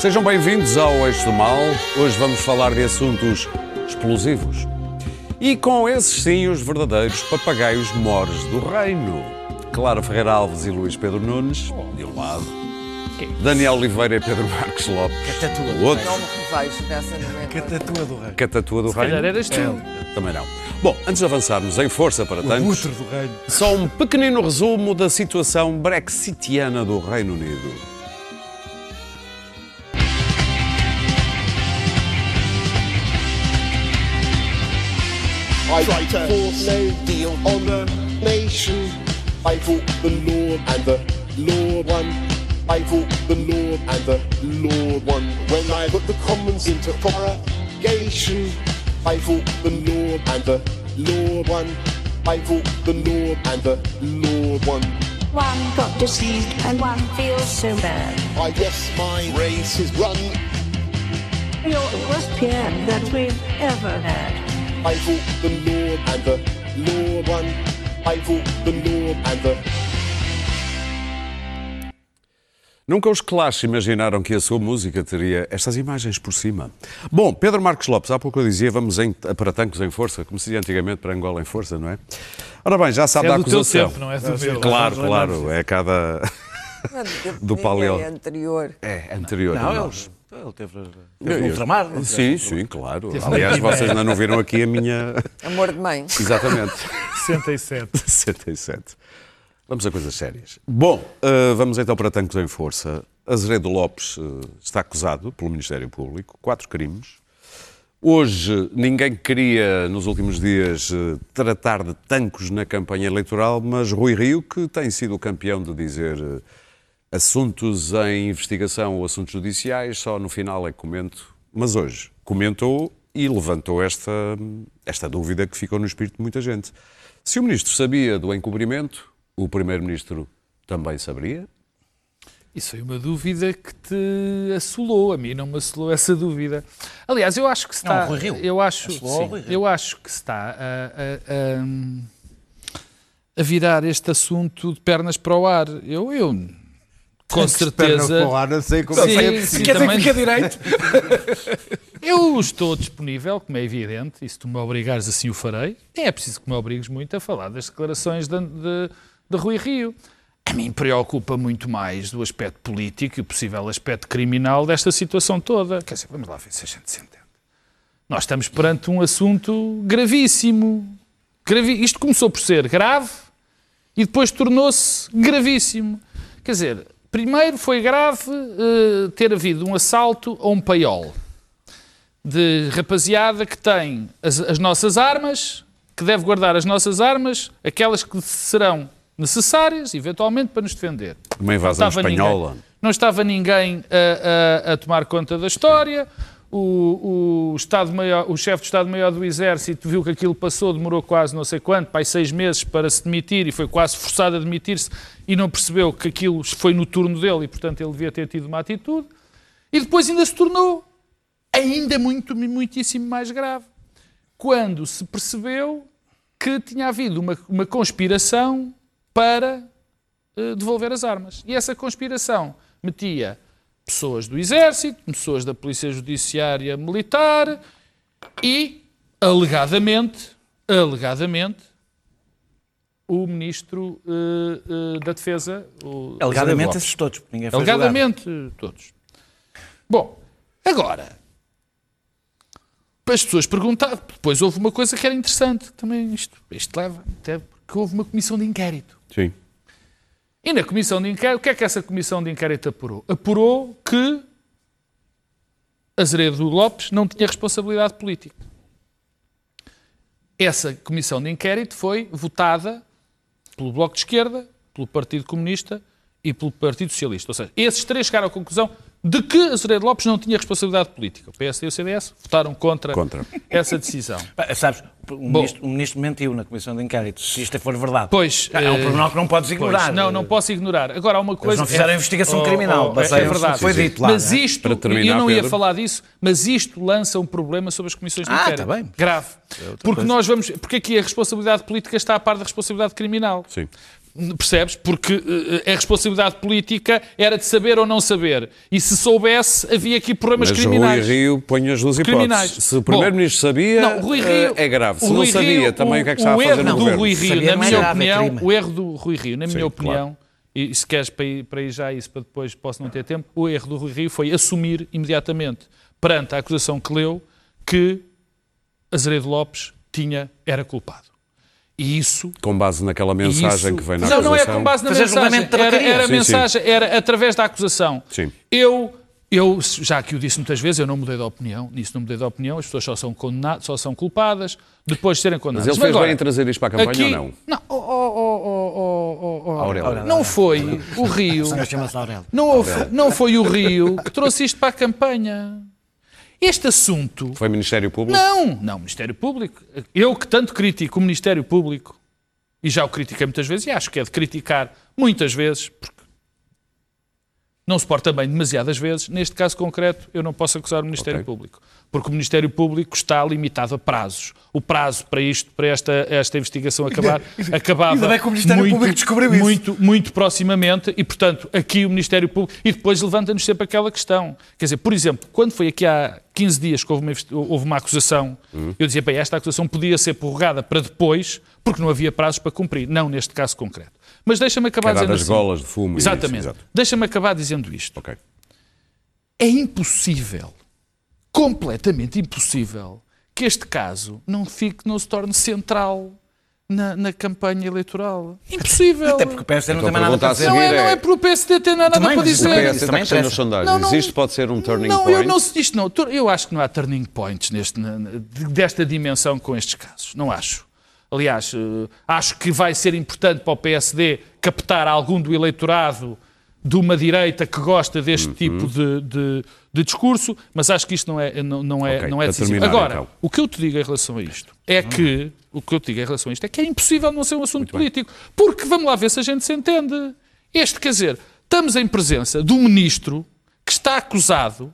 Sejam bem-vindos ao Eixo do Mal. Hoje vamos falar de assuntos explosivos. E com esses sim, os verdadeiros papagaios mores do reino. Clara Ferreira Alves e Luís Pedro Nunes, de um lado. Daniel Oliveira e Pedro Marques Lopes. Catatua do outro. Não me revejo nessa nomenclatura. Catatua do rei. Catatua do calhar reino. eras tu. É, Também não. Bom, antes de avançarmos em força para O tantos, do reino. só um pequenino resumo da situação brexitiana do Reino Unido. I force no deal on the nation. I fought the Lord and the Lord won. I fought the Lord and the Lord won. When I put the commons into prorogation, I fought the Lord and the Lord won. I fought the Lord and the Lord won. One got deceived and one feels so bad. I guess my race is run. You're the worst PM that we've ever had. I fought the Lord and the Lord won. I the Lord and the Nunca os Clash imaginaram que a sua música teria estas imagens por cima. Bom, Pedro Marcos Lopes, há pouco eu dizia, vamos em, para tancos em força, como se dizia antigamente para Angola em força, não é? Ora bem, já sabe É da do teu acusação. tempo, não é do meu. Claro, claro, é cada... Do paleo. É anterior. É, anterior. Não, a nós. Ele teve, Eu- teve um ultramar. não Sim, teve? sim, claro. Aliás, vocês ainda não viram aqui a minha... Amor de mãe. Exatamente. 67. 67. Vamos a coisas sérias. Bom, eh, vamos então para Tancos em Força. Azeredo Lopes eh, está acusado pelo Ministério Público, quatro crimes. Hoje, ninguém queria, nos últimos dias, eh, tratar de tancos na campanha eleitoral, mas Rui Rio, que tem sido o campeão de dizer assuntos em investigação ou assuntos judiciais, só no final é que comento. Mas hoje comentou e levantou esta, esta dúvida que ficou no espírito de muita gente. Se o Ministro sabia do encobrimento, o Primeiro-Ministro também saberia? Isso foi uma dúvida que te assolou. A mim não me assolou essa dúvida. Aliás, eu acho que se Não, está. o Rui Rio. Eu acho, Assolou sim, ao Rui Rio. eu acho que se está a, a- a- a virar este assunto de pernas para o ar. Eu, eu com certeza. não sei como Sim, é que sim, Quer dizer também- que fica direito? Eu estou disponível, como é evidente, e se tu me obrigares assim o farei. Nem é preciso que me obrigues muito a falar das declarações de, de, de Rui Rio. A mim preocupa muito mais do aspecto político e o possível aspecto criminal desta situação toda. Quer dizer, vamos lá ver se a gente se entende. Nós estamos perante um assunto gravíssimo. Gravi... Isto começou por ser grave e depois tornou-se gravíssimo. Quer dizer, primeiro foi grave eh, ter havido um assalto a um paiol de rapaziada que tem as, as nossas armas, que deve guardar as nossas armas, aquelas que serão necessárias, eventualmente, para nos defender. Uma invasão Não espanhola. ninguém- não estava ninguém a, a- a tomar conta da história. O, o, Estado Maior, o chefe do Estado-Maior do Exército viu que aquilo passou, demorou quase não sei quanto, pai, seis meses para se demitir e foi quase forçado a demitir-se e não percebeu que aquilo foi no turno dele e, portanto, ele devia ter tido uma atitude. E depois ainda se tornou ainda muito, muitíssimo mais grave. Quando se percebeu que tinha havido uma, uma conspiração para eh, devolver as armas. E essa conspiração metia pessoas do Exército, pessoas da Polícia Judiciária Militar e, alegadamente, alegadamente, o Ministro eh, eh, da Defesa, o Alegadamente esses todos, porque ninguém foi julgado. Alegadamente, todos. Bom, agora, as pessoas perguntaram, depois houve uma coisa que era interessante, também isto, isto leva, até porque houve uma comissão de inquérito. Sim. E na comissão de inquérito, o que é que essa comissão de inquérito apurou? Apurou que Azeredo Lopes não tinha responsabilidade política. Essa comissão de inquérito foi votada pelo Bloco de Esquerda, pelo Partido Comunista e pelo Partido Socialista. Ou seja, esses três chegaram à conclusão de que Azeredo Lopes não tinha responsabilidade política. O PSD e o CDS votaram contra, Contra. essa decisão. Sabes, o ministro, o ministro mentiu na comissão de inquérito, se isto for verdade. Pois, é um eh, pormenor que não podes ignorar. Pois, não, não posso ignorar. Agora, há uma coisa... não fizeram é- investigação criminal, é, baseia-se é no que verdade. foi dito lá, Mas é? isto, Para terminar, eu não ia Pedro. falar disso, mas isto lança um problema sobre as comissões de Ah, inquérito. tá bem. Grave. Porque nós vamos... Porque aqui a responsabilidade política está a par da responsabilidade criminal. Sim. Percebes? Porque eh, a responsabilidade política era de saber ou não saber. E se soubesse, havia aqui problemas Mas criminais. Rui Rio põe as duas Criminais. hipóteses. Se o Primeiro-Ministro sabia, Não, Rui Rio, eh, é grave. Se o não Rui sabia, Rio, também o, que é que está a fazer erro no do governo? Rui Rio, Sabia na minha é opinião, o erro do Rui Rio, na Sim, minha opinião, claro. e se queres para ir, para ir já isso, para depois posso não ter tempo, o erro do Rui Rio foi assumir imediatamente, perante a acusação que leu, que Azeredo Lopes tinha, era culpado. E isso Com base naquela mensagem isso- que vem na não, acusação. não é com base na Fazer mensagem. Era, era a Sim, sim. mensagem, era através da acusação. Sim. Eu, eu, já que o disse muitas vezes, eu não mudei de opinião. Nisso não mudei de opinião. As pessoas só são, condenadas, só são culpadas depois de serem Mas condenadas. ele fez agora, bem em trazer isto para a campanha aqui, ou não? Não, oh, oh, oh, oh, oh, oh, oh. Aurélio. não foi o Rio. O Aurélio. Não, não foi o Rio que trouxe isto para a campanha. Este assunto Foi Ministério Público? não, não, Ministério Público. Eu que tanto critico o Ministério Público, e já o critiquei muitas vezes, e acho que é de criticar muitas vezes, porque não se porta bem demasiadas vezes, neste caso concreto eu não posso acusar o Ministério Ok. Público. Porque o Ministério Público está limitado a prazos. O prazo para isto, para esta, esta investigação acabar, acabava ainda bem que o Ministério muito, Público descobriu isso. muito, muito proximamente e, portanto, aqui o Ministério Público... E depois levanta-nos sempre aquela questão. Quer dizer, por exemplo, quando foi aqui há 15 dias que houve uma, houve uma acusação, Hum. eu dizia, bem, esta acusação podia ser prorrogada para depois, porque não havia prazos para cumprir. Não neste caso concreto. Mas deixa-me acabar Era dizendo das assim. golas de fumo isso, Exatamente. Deixa-me acabar dizendo isto. Ok. É impossível, completamente impossível, que este caso não fique, não se torne central na, na campanha eleitoral. Impossível. Até porque o PSD não Então tem mais nada a dizer. Não é, não é- é o PSD ter nada Também, para mas O Também- dizer. PS está crescendo sondagens. Não, não- Isto pode ser um turning não, point? Eu, não, isto não, eu acho que não há turning points neste, desta dimensão com estes casos. Não acho. Aliás, eh, acho que vai ser importante para o PSD captar algum do eleitorado de uma direita que gosta deste Uhum. tipo de, de- de discurso, mas acho que isto não é, não, não é, Ok, não é decisivo. terminar, Agora, então. o que eu te digo em relação a isto é que o que eu te digo em relação a isto é que é impossível não ser um assunto político. Porque vamos lá ver se a gente se entende. Este, quer dizer, estamos em presença de um ministro que está acusado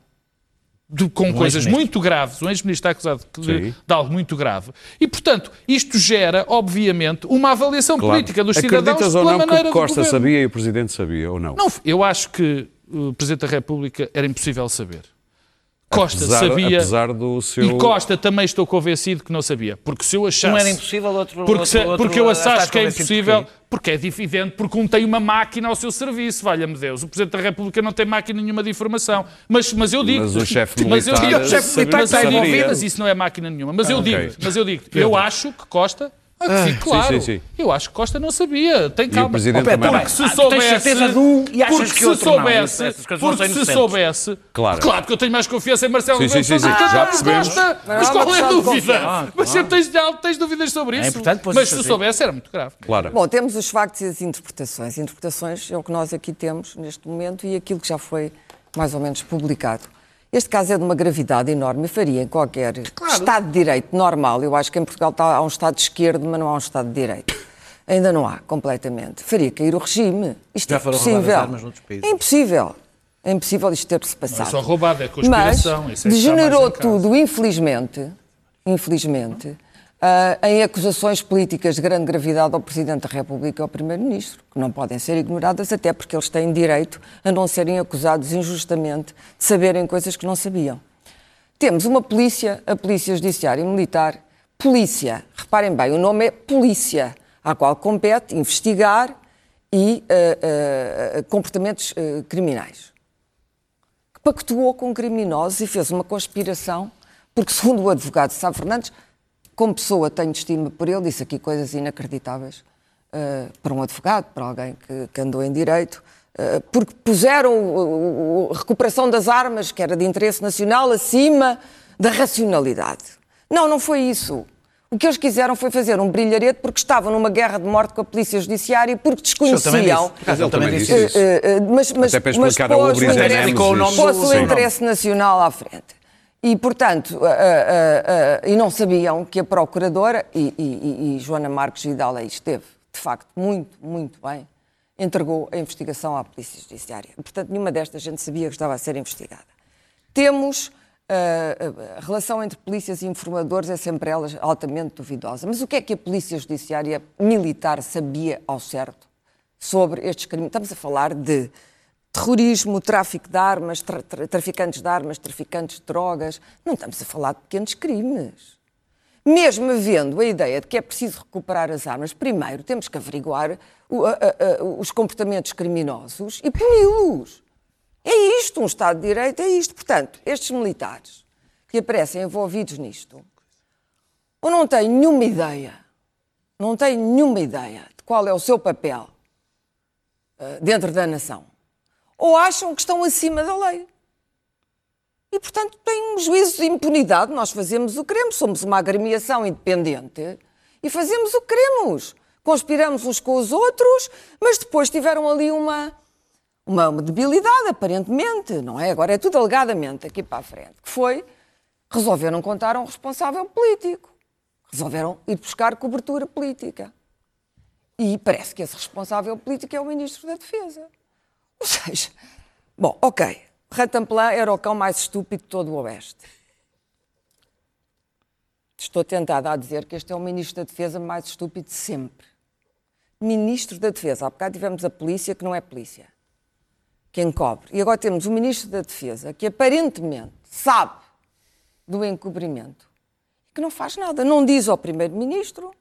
de- com coisas ex-ministro. muito graves, um ex-ministro está acusado de, de algo muito grave. E, portanto, isto gera, obviamente, uma avaliação Claro. política dos cidadãos Acreditas ou pela não maneira que Costa sabia e o Presidente sabia ou não? Não, eu acho que o Presidente da República era impossível saber. Costa apesar, sabia. apesar do seu... E Costa também estou convencido que não sabia. Porque se eu achasse. Um era impossível, outro Porque, outro, se- outro, porque eu acho que é impossível, porquê? porque é evidente, porque um tem uma máquina ao seu serviço, valha-me Deus. O Presidente da República não tem máquina nenhuma de informação. Mas, mas eu digo. Mas o chefe mas eu militar digo- E mas está eu digo-. Mas isso não é máquina nenhuma. Mas eu digo, ok. mas eu digo, eu acho que Costa. Ah, fique claro. sim, sim. Eu acho que Costa não sabia. Tem calma. Presidente Ó, Pedro, também porque se Ah, tu tens soubesse. certeza de um e achas porque que se outro não. soubesse, Essas não porque se inocentes. soubesse. Claro. Claro, porque eu tenho mais confiança em Marcelo Sim, Rebelo sim, de sim, Sousa sim, do que já em percebemos. Costa. É Mas uma qual é a dúvida? Mas sempre tens, tens dúvidas sobre É isso. importante, pois, Mas isso se sim. soubesse era muito grave. Claro. Bom, temos os factos e as interpretações. Interpretações é o que nós aqui temos neste momento e aquilo que já foi mais ou menos publicado. Este caso é de uma gravidade enorme e faria em qualquer Estado de Direito normal. Eu acho que em Portugal está, há um Estado de esquerda, mas não há um Estado de Direito. Ainda não há, completamente. Faria cair o regime. Isto Já é foram roubadas impossível. armas noutros países. É impossível. É impossível isto ter-se Não é passado. só roubado, é conspiração. Mas isso é degenerou tudo, infelizmente, infelizmente, ah, em acusações políticas de grande gravidade ao Presidente da República e ao Primeiro-Ministro, que não podem ser ignoradas, até porque eles têm direito a não serem acusados injustamente de saberem coisas que não sabiam. Temos uma polícia, a Polícia Judiciária e Militar, polícia, reparem bem, o nome é polícia, à qual compete investigar e ah, ah, comportamentos criminais que pactuou com criminosos e fez uma conspiração, porque, segundo o advogado Sá Fernandes, como pessoa tenho estima por ele, disse aqui coisas inacreditáveis eh, para um advogado, para alguém que, que andou em direito, eh, porque puseram a recuperação das armas, que era de interesse nacional, acima da racionalidade. Não, não foi isso. O que eles quiseram foi fazer um brilharete porque estavam numa guerra de morte com a Polícia Judiciária e porque também desconheciam. disse. Ele também também disse isso. Eh, eh, mas, mas, Até para mas explicar a pôs o interesse nacional à frente. E, portanto, ah, ah, ah, e não sabiam que a Procuradora, e, e- e- Joana Marques Vidal aí esteve, de facto, muito, muito bem, entregou a investigação à Polícia Judiciária. Portanto, nenhuma destas gente sabia que estava a ser investigada. Temos ah, a relação entre polícias e informadores é sempre ela altamente duvidosa. Mas o que é que a Polícia Judiciária Militar sabia ao certo sobre estes crimes. Estamos a falar de terrorismo, tráfico de armas, tra tra traficantes de armas, traficantes de drogas. Não estamos a falar de pequenos crimes. Mesmo havendo a ideia de que é preciso recuperar as armas, primeiro temos que averiguar o, a, a, os comportamentos criminosos e puni-los. É isto, um Estado de Direito é isto. Portanto, estes militares que aparecem envolvidos nisto, ou não têm nenhuma ideia, não têm nenhuma ideia de qual é o seu papel uh, dentro da nação, ou acham que estão acima da lei. E, portanto, têm um juízo de impunidade. Nós fazemos o que queremos, somos uma agremiação independente e fazemos o que queremos. Conspiramos uns com os outros, mas depois tiveram ali uma, uma, uma debilidade, aparentemente, não é? Agora é tudo alegadamente aqui para a frente, que foi resolveram contar a um responsável político. Resolveram ir buscar cobertura política. E parece que esse responsável político é o Ministro da Defesa. Ou seja, bom, ok, Rantanplan era o cão mais estúpido de todo o Oeste. Estou tentada a dizer que este é o Ministro da Defesa mais estúpido de sempre. Ministro da Defesa. Há bocado tivemos a polícia, que não é polícia, que encobre. E agora temos o Ministro da Defesa, que aparentemente sabe do encobrimento que não faz nada. Não diz ao Primeiro-Ministro,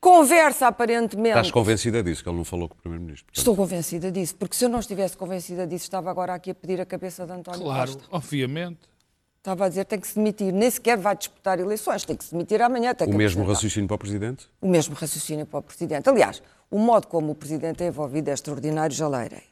conversa aparentemente. Estás convencida disso, que ele não falou com o Primeiro-Ministro? Estou convencida disso, porque se eu não estivesse convencida disso, estava agora aqui a pedir a cabeça de António Claro, Costa. obviamente. Estava a dizer tem que se demitir, nem sequer vai disputar eleições, tem que se demitir amanhã. Tem O que mesmo raciocínio para o Presidente? O mesmo raciocínio para o Presidente. Aliás, o modo como o Presidente é envolvido é extraordinário, já leirei.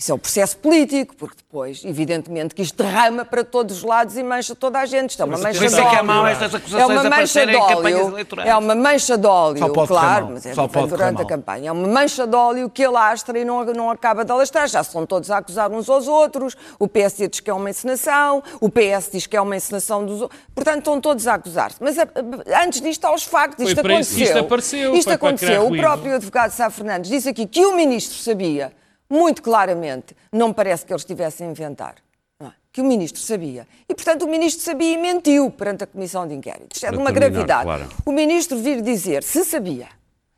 Isso é o processo político, porque depois, evidentemente, que isto derrama para todos os lados e mancha toda a gente. Isto é uma Mas mancha por isso de é que é óleo. mau estas É uma mancha de óleo. É uma mancha de óleo, Só pode correr claro, mal. mas é durante a mal. campanha. É uma mancha de óleo que alastra e não, não acaba de alastrar. Já são todos a acusar uns aos outros. O PSD diz que é uma encenação, o PS diz que é uma encenação dos outros. Portanto, estão todos a acusar-se. Mas a- a- antes disto há os factos. Isto aconteceu. isto apareceu, Isto foi para aconteceu. criar O ruído. próprio advogado Sá Fernandes disse aqui que o ministro sabia, muito claramente, não parece que eles estivessem a inventar, não é? que o ministro sabia. E, portanto, o ministro sabia e mentiu perante a comissão de inquérito. Isto é de uma terminar, gravidade. Clara. O ministro vir dizer se sabia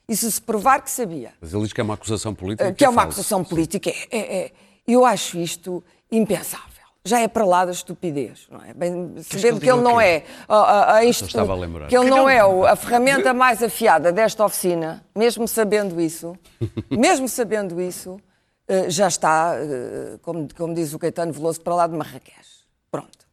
e se se provar que sabia, Mas ele diz que é uma acusação política. que é uma falsa. acusação política, é, é- é- eu acho isto impensável. Já é para lá da estupidez, não é? Bem, sabendo que ele não é a, a, a inst- estava a lembrar. que ele não é o- a ferramenta mais afiada desta oficina, mesmo sabendo isso, mesmo sabendo isso, eh, já está, eh, como, como diz o Caetano Veloso, para lá de Marrakech. Pronto.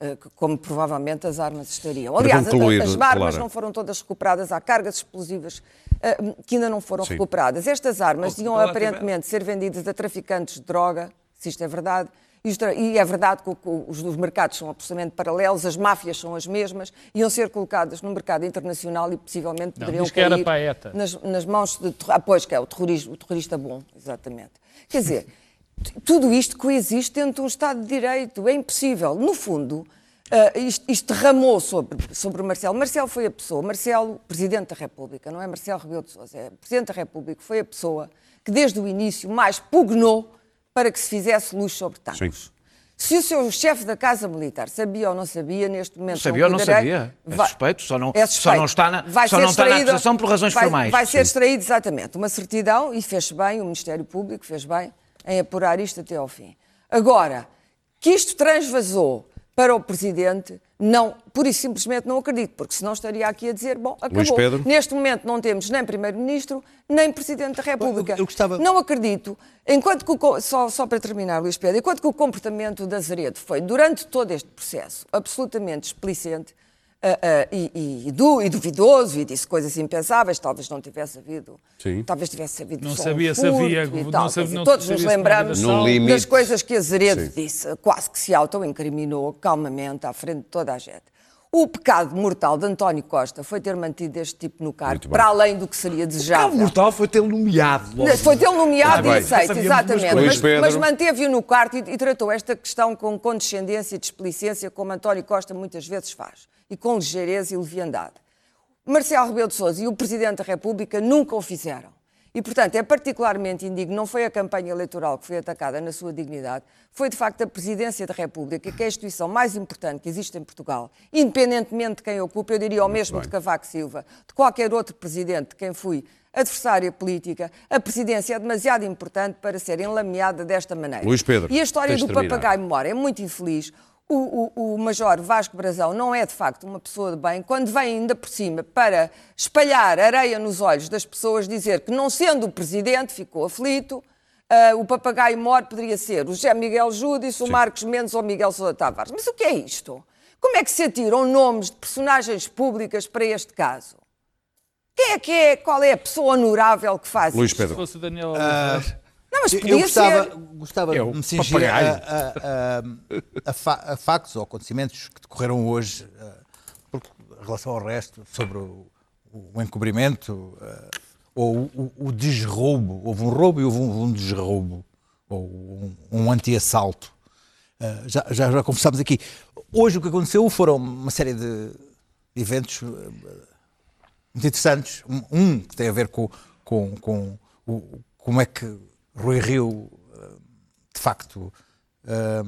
Eh, Como provavelmente as armas estariam. Aliás, concluir, as armas Clara. não foram todas recuperadas, há cargas explosivas eh, que ainda não foram Sim. recuperadas. Estas armas iam aparentemente ser vendidas a traficantes de droga, se isto é verdade. Isto- E é verdade que os, os mercados são absolutamente paralelos, as máfias são as mesmas, iam ser colocadas no mercado internacional e possivelmente Não, poderiam diz que era cair para a ETA. nas, nas mãos de. Ah, pois, que é o, terrorismo, o terrorista bom, exatamente. Quer dizer, tudo isto coexiste dentro de um Estado de Direito, é impossível. No fundo, ah, isto, isto derramou sobre, sobre o Marcelo. Marcelo foi a pessoa, Marcelo, Presidente da República, não é Marcelo Rebelo de Sousa, é Presidente da República, foi a pessoa que desde o início mais pugnou para que se fizesse luz sobre. Sim. Se o seu chefe da Casa Militar sabia ou não sabia, neste momento. Sabia ou não sabia? É suspeito, só não- é só não está na- Vai só ser não está na acusação por razões vai, formais. Vai ser extraído exatamente uma certidão e fez bem, o Ministério Público fez bem em apurar isto até ao fim. Agora, que isto transvasou para o Presidente, não, pura e simplesmente não acredito, porque senão estaria aqui a dizer, bom, acabou. Pedro? Neste momento não temos nem Primeiro-Ministro, nem Presidente da República. Eu- eu gostava- Não acredito. Enquanto que só, só para terminar, Luís Pedro, enquanto que o comportamento da Azeredo foi, durante todo este processo, absolutamente explicente ah, ah, e, e- e du- e duvidoso, e disse coisas impensáveis, talvez não tivesse havido. Sim. Talvez tivesse havido Não só um sabia se furto havia- e não tal. sabia- dizer, não todos sabia nos lembramos das coisas que Azeredo Sim. disse, quase que se auto-incriminou calmamente à frente de toda a gente. O pecado mortal de António Costa foi ter mantido este tipo no cargo, para além do que seria O desejável. mortal foi tê-lo nomeado. logo. Foi tê-lo nomeado Ah, e aceito, exatamente. Mas, mas manteve-o no quarto e, e tratou esta questão com condescendência e displicência, como António Costa muitas vezes faz, e com ligeireza e leviandade. Marcelo Rebelo de Sousa e o Presidente da República nunca o fizeram. E, portanto, é particularmente indigno, não foi a campanha eleitoral que foi atacada na sua dignidade, foi de facto a Presidência da República, que é a instituição mais importante que existe em Portugal, independentemente de quem ocupa, eu diria o mesmo de Cavaco Silva, de qualquer outro Presidente de quem fui adversária política. A presidência é demasiado importante para ser enlameada desta maneira. Luís Pedro, e a história do terminar. papagaio memória é muito infeliz. O, o, o Major Vasco Brazão não é de facto uma pessoa de bem, quando vem ainda por cima para espalhar areia nos olhos das pessoas, dizer que não sendo o presidente ficou aflito, ah, o papagaio mor poderia ser o José Miguel Júdice, o Marcos Mendes ou o Miguel Sousa Tavares. Mas o que é isto? Como é que se atiram nomes de personagens públicas para este caso? Quem é que é? Qual é a pessoa honorável que faz Luís isto? Pedro. Se fosse Daniel Oliveira. Não, mas Eu- podia eu gostava, ser. gostava É de me cingir a, a- a- a fa- a factos ou acontecimentos que decorreram hoje, porque, em relação ao resto, sobre o, o encobrimento ah, ou o, o- desroubo. Houve um roubo e houve um, um desroubo, ou um, um anti-assalto. Ah, já, já, já conversámos aqui. Hoje o que aconteceu foram uma série de eventos muito interessantes. Um, um que tem a ver com, com, com o, como é que Rui Rio, eh, de facto, eh,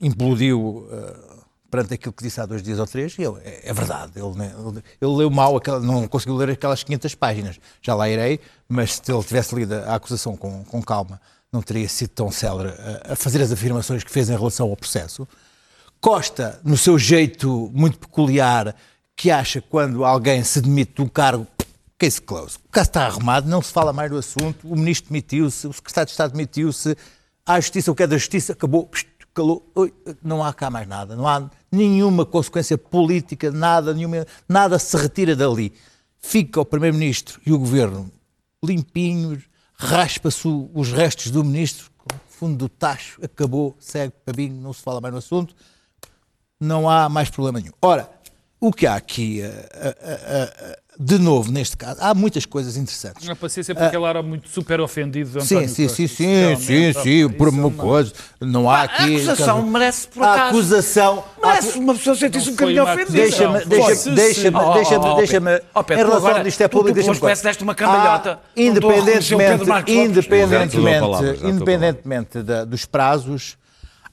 implodiu eh, perante aquilo que disse há dois dias ou três, e ele, é, é verdade, ele, ele, leu mal, aquela, não conseguiu ler aquelas 500 páginas. Já lá irei, mas se ele tivesse lido a acusação com, com calma, não teria sido tão célere a, fazer as afirmações que fez em relação ao processo. Costa, no seu jeito muito peculiar, que acha quando alguém se demite de um cargo, case close. O caso está arrumado, não se fala mais do assunto, o ministro demitiu-se, o secretário de Estado demitiu-se, há justiça, o que é da justiça, acabou, calou, não há cá mais nada, não há nenhuma consequência política, nada, nenhuma, nada se retira dali. Fica o primeiro-ministro e o governo limpinhos, raspa-se os restos do ministro, fundo do tacho, acabou, segue, pabinho, não se fala mais no assunto não há mais problema nenhum. Ora, o que há aqui, eh, eh, eh, de novo, neste caso, há muitas coisas interessantes. A paciência porque ele era muito super ofendido de Sim, António sim, sim, sim, sim, sim, por uma é coisa. Não há aqui. A acusação merece, por A acaso. acusação. Merece uma pessoa sentir-se um bocadinho ofendida. Deixa-me, deixa-me, deixa-me, Oh, oh, deixa-me, oh, deixa-me. Oh, em relação agora- a isto é público, tu deixa-me. parece deste uma cambalhota. A independentemente, independentemente, a a independentemente dos prazos,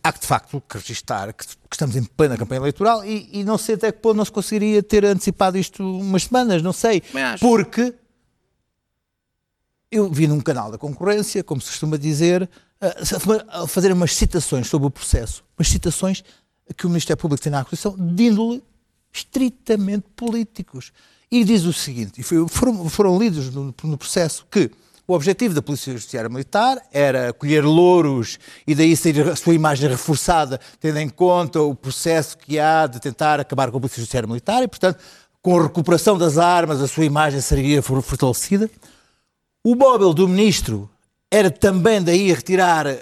há que de facto que registrar que, que estamos em plena campanha eleitoral e, e não sei até que ponto não se conseguiria ter antecipado isto umas semanas, não sei. Porque eu vi num canal da concorrência, como se costuma dizer, a- fazer umas citações sobre o processo, umas citações que o Ministério Público tem na acusação de índole estritamente políticos. E diz o seguinte, e foram, foram lidos no, no processo, que o objetivo da Polícia Judiciária Militar era colher louros e daí sair a sua imagem reforçada, tendo em conta o processo que há de tentar acabar com a Polícia Judiciária Militar e, portanto, com a recuperação das armas, a sua imagem seria for- fortalecida. O móvel do ministro era também daí retirar ah,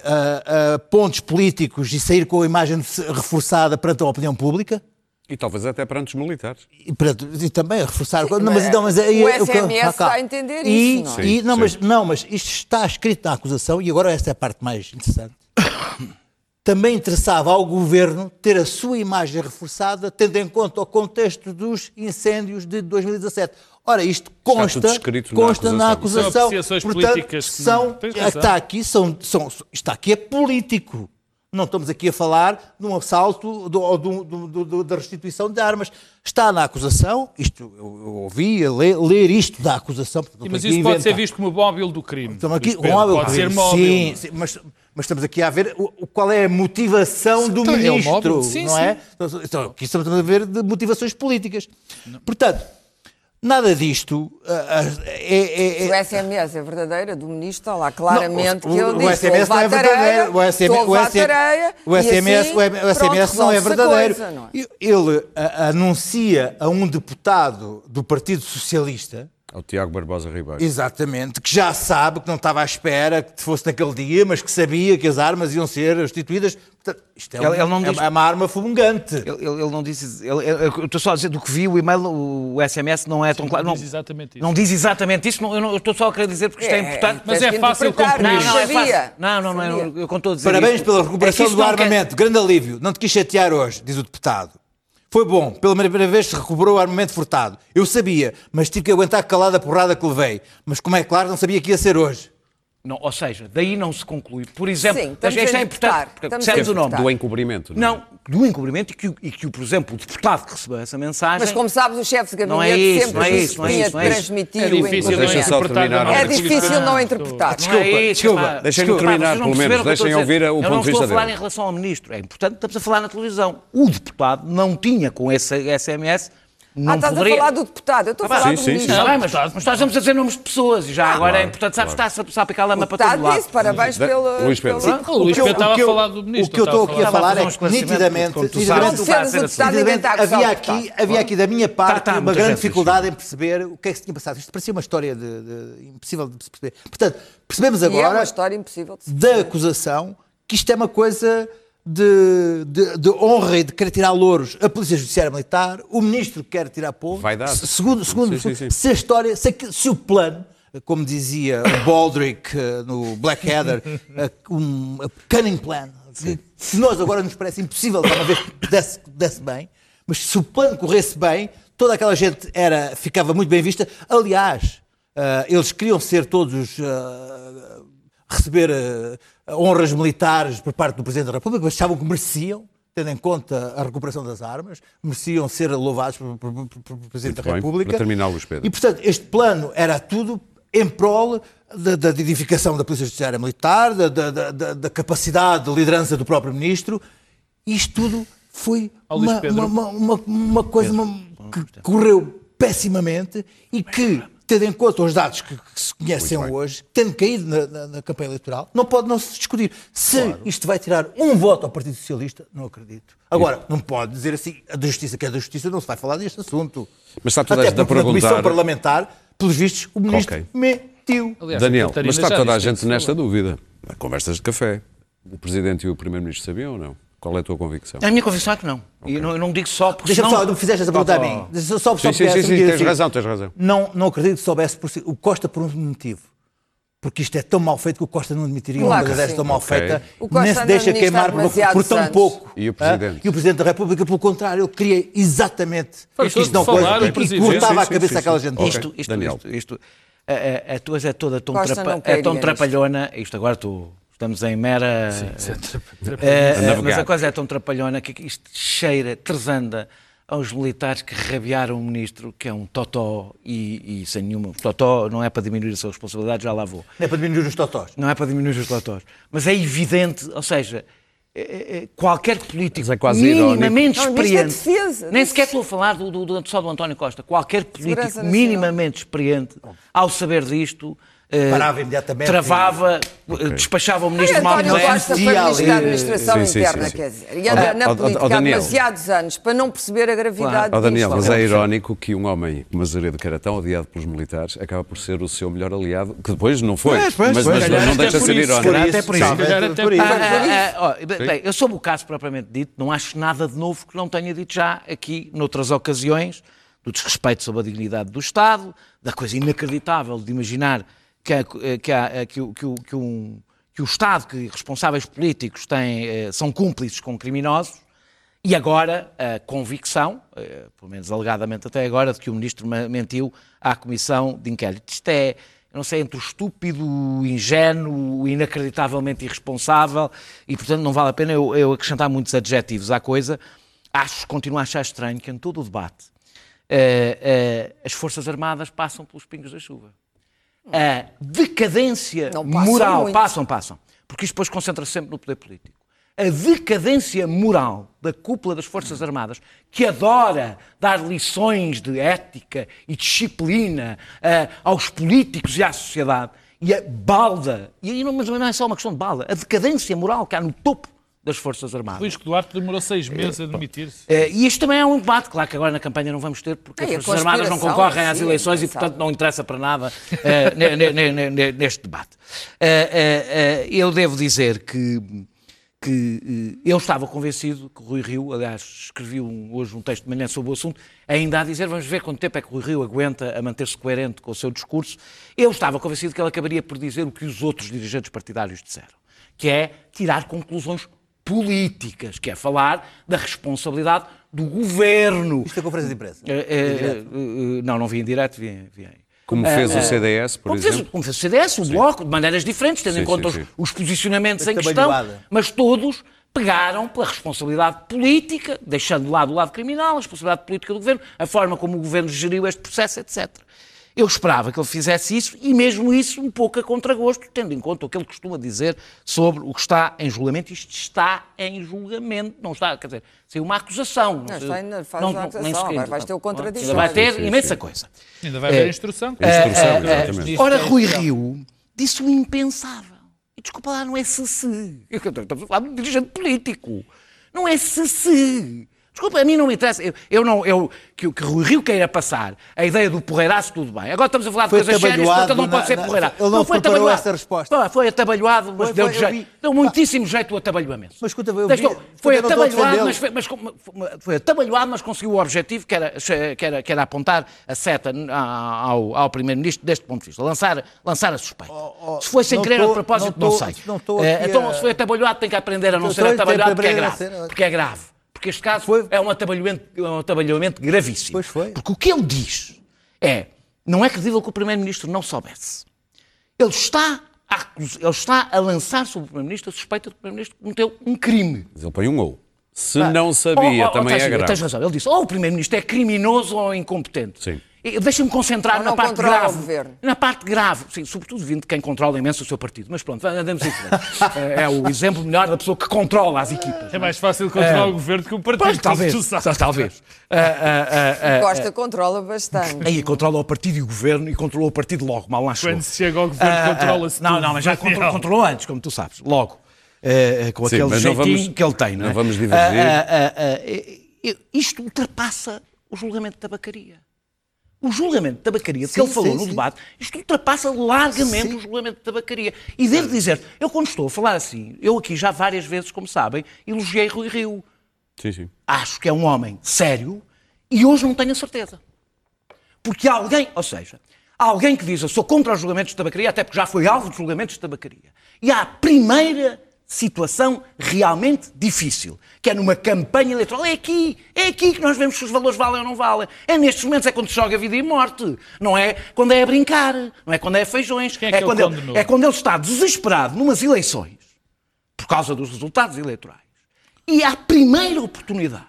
ah, pontos políticos e sair com a imagem reforçada perante a opinião pública. E talvez até perante os militares. E, perante- e também reforçar. não, mas mas, não, mas aí o é que- SMS cá. dá a entender e, isso, não é? e- Sim, não, sim. mas, não, mas isto está escrito na acusação, e agora esta é a parte mais interessante. Também interessava ao governo ter a sua imagem reforçada, tendo em conta o contexto dos incêndios de 2017. Ora, isto consta, escrito na consta na acusação. acusação. São apreciações Portanto, políticas que são, está aqui, são, são, está aqui é político. Não estamos aqui a falar de um assalto do- ou do- do- do- do- da restituição de armas. Está na acusação, isto eu, eu ouvi ler, ler isto da acusação. não Mas isso pode ser visto como móvel do crime. Estamos aqui, Pedro. móvel, pode ser sim, móvel. Sim, sim, mas, mas estamos aqui a ver o- qual é a motivação do Então, é ministro, móvel, sim, não sim. é? Então, Então, aqui estamos a ver de motivações políticas. Portanto, nada disto ah, ah, é- é- O é, SMS é verdadeira do ministro, está lá claramente Não, que o- ele o diz SMS estou a não é verdadeiro. O SMS, o SMS, tareia, o SMS, assim, o SMS não é pronto, resolve-se a verdadeiro. coisa, não é? Ele ah, anuncia a um deputado do Partido Socialista Ao Tiago Barbosa Ribeiro. Exatamente, que já sabe que não estava à espera que fosse naquele dia, mas que sabia que as armas iam ser restituídas. Portanto, isto é, um- Ele- ele não é diz- uma arma fumegante. Ele, ele- ele não disse. ele- ele- eu estou só a dizer do que vi, o e-mail, o SMS não é tão claro. Não diz exatamente isso. não diz exatamente isso. não- eu, não- eu estou só a querer dizer porque isto é, É, importante. Mas é fácil concluir. Não, não, é fácil. Não, não, não, é, eu, eu a dizer Parabéns isto, pela é recuperação isto do não quer- armamento. Grande alívio. Não te quis chatear hoje, diz o deputado. Foi bom. Pela primeira vez se recuperou o armamento furtado. Eu sabia, mas tive que aguentar calada a porrada que levei. Mas como é claro, não sabia que ia ser hoje. Não, ou seja, daí não se conclui. Por exemplo, Sim, estamos isto a é interpretar, importante, porque a o nome. Do encobrimento. Não, do encobrimento e que, o- e que, o, por exemplo, o deputado que recebeu essa mensagem. Mas como sabes, o chefe de Não é gabinete isso, sempre não é isso, que não é tinha isso, não de é isso. transmitir É o difícil não interpretar É difícil não interpretar. Não é isso, desculpa. Deixem-me Desculpa, terminar, não pelo menos. perceberam o que eu estou Deixem a dizer. ouvir o Eu ponto não de estou vista a falar dele. em relação ao ministro. É importante, estamos a falar na televisão. O deputado não tinha com esse SMS. Não Ah, estás poderia... a falar do deputado, eu estou a Ah, pá, falar sim, do sim, ministro. sim. Está bem, mas, mas nós estamos a dizer nomes de pessoas e já agora é importante, sabes, está a a picar lama O para todo lado. disse, parabéns Da- pelo... Luís Pedro. pelo- O Luís Pedro estava o a falar do ministro. O que eu estou aqui a a falar é que nitidamente, nitidamente, sabes. Não defendas o deputado, ninguém está a acusar havia o aqui, havia aqui da minha parte Tá, tá, uma grande dificuldade em perceber o que é que se tinha passado. Isto parecia uma história impossível de se perceber. Portanto, percebemos E é agora uma história impossível de se da acusação que isto é uma coisa de, de- de honra e de querer tirar louros a Polícia Judiciária Militar, o Ministro quer tirar pontos. Vaidade. Se- Segundo, segundo, Sim, sim, sim. se a história, se, se o plano, como dizia Baldrick eh, no Blackadder, eh, um a cunning plan, que, que nós agora nos parece impossível uma vez desse, desse bem, mas se o plano corresse bem, toda aquela gente era, ficava muito bem vista. Aliás, eh, eles queriam ser todos eh, receber eh, honras militares por parte do Presidente da República, mas achavam que mereciam, tendo em conta a recuperação das armas, mereciam ser louvados por- por- por- por- pelo Presidente Muito da bem. República. Para terminar, Luís Pedro. E, portanto, este plano era tudo em prol da, da edificação da Polícia Judiciária Militar, da, da- da- da- da capacidade de liderança do próprio Ministro. Isto tudo foi uma, uma, uma, uma coisa uma- que correu pessimamente e que, tendo em conta os dados que, que se conhecem hoje, tendo caído na, na- na campanha eleitoral, não pode não se discutir. Se isto vai tirar um voto ao Partido Socialista, não acredito. Agora, não pode dizer assim, a da justiça que é da justiça, não se vai falar deste assunto. Mas está toda a Até gente a porque na Comissão perguntar- Parlamentar, pelos vistos, o Ministro Ok. mentiu. Aliás, Daniel, mas está toda a gente isso nesta dúvida. Conversas de café. O Presidente e o Primeiro-Ministro sabiam ou não? Qual é a tua convicção? A minha convicção é que não. E não, eu não digo só porque Deixa-me senão- só, não fizeste essa pergunta a mim. Só, só, Sim, só sim, porque sim, sim, tens razão, tens razão. Não, não acredito que soubesse por si. O Costa por um motivo. Porque isto é tão mal feito que o Costa não admitiria Claro uma que coisa desta sim. tão mal Ok. feita. O Costa Nem se deixa queimar por, por tão pouco. E o Ah? Presidente? E o Presidente da República, pelo contrário, ele queria exatamente Fartou isto não o e cortava a cabeça àquela gente. Ok. Isto, isto, Daniel. isto, isto, a, a, a tua é toda tão, trapa- é tão trapalhona. Isto agora tu, estamos em mera. Isso é Eh, eh, navegar. mas a coisa é tão trapalhona que isto cheira, tresanda aos militares que rabiaram o ministro, que é um totó e, e sem nenhuma. Totó não é para diminuir a sua responsabilidade, já lá vou. Não é para diminuir os totós. Não é para diminuir os totós. Mas é evidente, ou seja, é- qualquer político é quase minimamente irónico. Não, é experiente. defesa. Nem sequer estou a falar do, do- do- só do António Costa. Qualquer político minimamente experiente, ao saber disto. Eh, Parava imediatamente Travava, eh, despachava o ministro Ai, mal António doente. Costa foi Ministro da Administração sim, sim, Interna, sim, sim. quer dizer, e anda na ó, política há Daniel. demasiados anos para não perceber a gravidade Ó Daniel, disto. mas é irónico que um homem como Azeredo, que era tão odiado pelos militares, acaba por ser o seu melhor aliado, que depois não foi, Pois, pois, mas, pois. mas não, deixa de ser isso, irónico. até por isso. Até por isso. Ah, ah, ah, bem, eu sobre o caso propriamente dito, não acho nada de novo que não tenha dito já aqui, noutras ocasiões, do desrespeito sobre a dignidade do Estado, da coisa inacreditável de imaginar que, que, há- que que que um- que o Estado, que responsáveis políticos têm, eh, são cúmplices com criminosos, e agora a convicção, eh, pelo menos alegadamente até agora, de que o ministro mentiu à comissão de inquérito. Isto é, não sei, entre o estúpido, o ingênuo, o inacreditavelmente irresponsável, e portanto não vale a pena eu, eu acrescentar muitos adjetivos à coisa. Acho, continuo a achar estranho que em todo o debate eh, eh, as Forças Armadas passam pelos pingos da chuva. A decadência Não passam moral. muito. Passam, passam. Porque isto depois concentra-se sempre no poder político. A decadência moral da cúpula das Forças Armadas, que adora dar lições de ética e disciplina ah, aos políticos e à sociedade, e a balda, e aí não, mas não é só uma questão de balda, a decadência moral que há no topo das Forças Armadas. Luís Duarte demorou seis meses a demitir-se. Eh, e isto também é um debate, claro que agora na campanha não vamos ter, porque Ei, as Forças Armadas não concorrem às sim, eleições e, portanto, não interessa para nada eh, ne- ne- ne- ne- neste debate. Eh, eh, eu devo dizer que, que eu estava convencido que o Rui Rio, aliás, escrevi um- hoje um texto de manhã sobre o assunto, ainda a dizer, vamos ver quanto tempo é que o Rui Rio aguenta a manter-se coerente com o seu discurso. Eu estava convencido que ele acabaria por dizer o que os outros dirigentes partidários disseram, que é tirar conclusões políticas, que é falar da responsabilidade do governo. Isto é conferência de imprensa. Eh, eh, não, não vi em direto, vi, vi aí. Como fez o CDS, por como exemplo. Fez, como fez o CDS, o Bloco, de maneiras diferentes, tendo Sim, em conta sim, os, sim. os posicionamentos em questão, mas todos pegaram pela responsabilidade política, deixando de lado o lado criminal, a responsabilidade política do governo, a forma como o governo geriu este processo, etc. Eu esperava que ele fizesse isso e mesmo isso um pouco a contragosto, tendo em conta o que ele costuma dizer sobre o que está em julgamento. Isto está em julgamento, não está, quer dizer, saiu uma acusação. Não, se- está ainda- faz não- uma acusação, sequer- agora vais ter o contraditório. Ainda vai ter Sim, sim, imensa sim. coisa. Ainda vai haver É. instrução. Instrução, exatamente. Ora, Rui Rio disse o impensável. E desculpa lá, não é se-se. Estamos a falar de um dirigente político. Não é se-se. Desculpa, a mim não me interessa. Eu, eu não, eu, que, que Rui Rio queira passar a ideia do porreiraço, tudo bem. Agora estamos a falar de Foi coisas sérias, portanto não pode ser porreiraço. ele não foi preparou atabalhoado. essa resposta. Pá, Foi atabalhoado, mas Foi- deu, foi- jeito, vi. deu muitíssimo jeito o atabalhamento. Mas escuta, eu Deixou- vi- foi não atabalhoado, mas, foi, mas foi atabalhoado, mas conseguiu o objetivo que era, que era, que era apontar a seta ao, ao Primeiro-Ministro deste ponto de vista, lançar, lançar a suspeita. oh, se foi sem não querer tô- a propósito, não não, sei. não Eh, então, se foi atabalhoado, tem que aprender a não ser tô a dizer atabalhoado porque é grave. Porque é grave. Porque este caso Foi- é um atabalhamento, é um atabalhamento gravíssimo. Pois foi. Porque o que ele diz é, não é credível que o Primeiro-Ministro não soubesse. Ele está, a, ele está a lançar sobre o Primeiro-Ministro a suspeita de que o Primeiro-Ministro cometeu um crime. Mas ele põe um ou. Se não sabia, Oh, oh, oh, também tens, é grave. Tens razão. Ele disse, ou o Primeiro-Ministro é criminoso ou incompetente. Sim. Deixa-me concentrar na parte grave. governo. Na parte grave, sim, sobretudo vindo de quem controla imenso o seu partido. Mas pronto, andamos em frente. é, é o exemplo melhor da pessoa que controla as equipas. É mais fácil controlar o governo que o partido. Pois, talvez. tu sabes. Só Talvez. Ah, ah, Costa controla bastante. Aí controla o partido e o governo e controlou o partido logo, mal lá chegou. Quando se chega ao governo, controla-se Não, não, mas já controlou, controlou antes, como tu sabes, logo. Eh, eh, com Sim, aquele jeitinho vamos- que ele tem, não, é? não vamos divergir. Eh, isto ultrapassa o julgamento de tabacaria. O julgamento de tabacaria, de que Sim, ele falou sim, no sim. debate, isto ultrapassa largamente o julgamento de tabacaria. E devo dizer, eu quando estou a falar assim, eu aqui já várias vezes, como sabem, elogiei Rui Rio. Sim, sim. Acho que é um homem sério e hoje não tenho a certeza. Porque alguém, ou seja, há alguém que diz eu sou contra os julgamentos de tabacaria, até porque já foi alvo de julgamentos de tabacaria. E há a primeira situação realmente difícil, que é numa campanha eleitoral. É aqui, é aqui que nós vemos se os valores valem ou não valem. É nestes momentos, é quando se joga vida e morte. Não é quando é a brincar, não é quando é a feijões. É que ele quando ele, é quando ele está desesperado numas eleições, por causa dos resultados eleitorais. E à primeira oportunidade,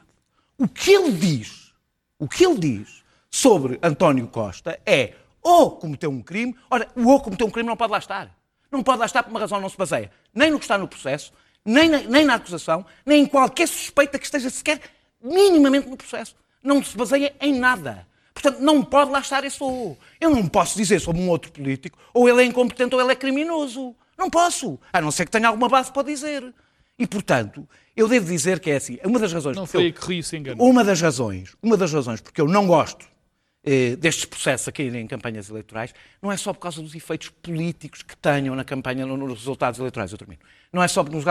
o que ele diz, o que ele diz sobre António Costa é ou cometeu um crime, ora, o ou cometeu um crime não pode lá estar. Não pode lá estar por uma razão não se baseia nem no que está no processo, nem na, nem na acusação, nem em qualquer suspeita que esteja sequer minimamente no processo. Não se baseia em nada. Portanto, não pode lá estar esse ou. Eu não posso dizer sobre um outro político ou ele é incompetente ou ele é criminoso. Não posso. A não ser que tenha alguma base para dizer. E, portanto, eu devo dizer que é assim. Uma das razões... Não foi eu- que Rio se enganou. uma das razões, uma das razões porque eu não gosto eh, destes processos a caírem em campanhas eleitorais, não é só por causa dos efeitos políticos que tenham na campanha, no- nos resultados eleitorais, eu termino. Não é só pelos,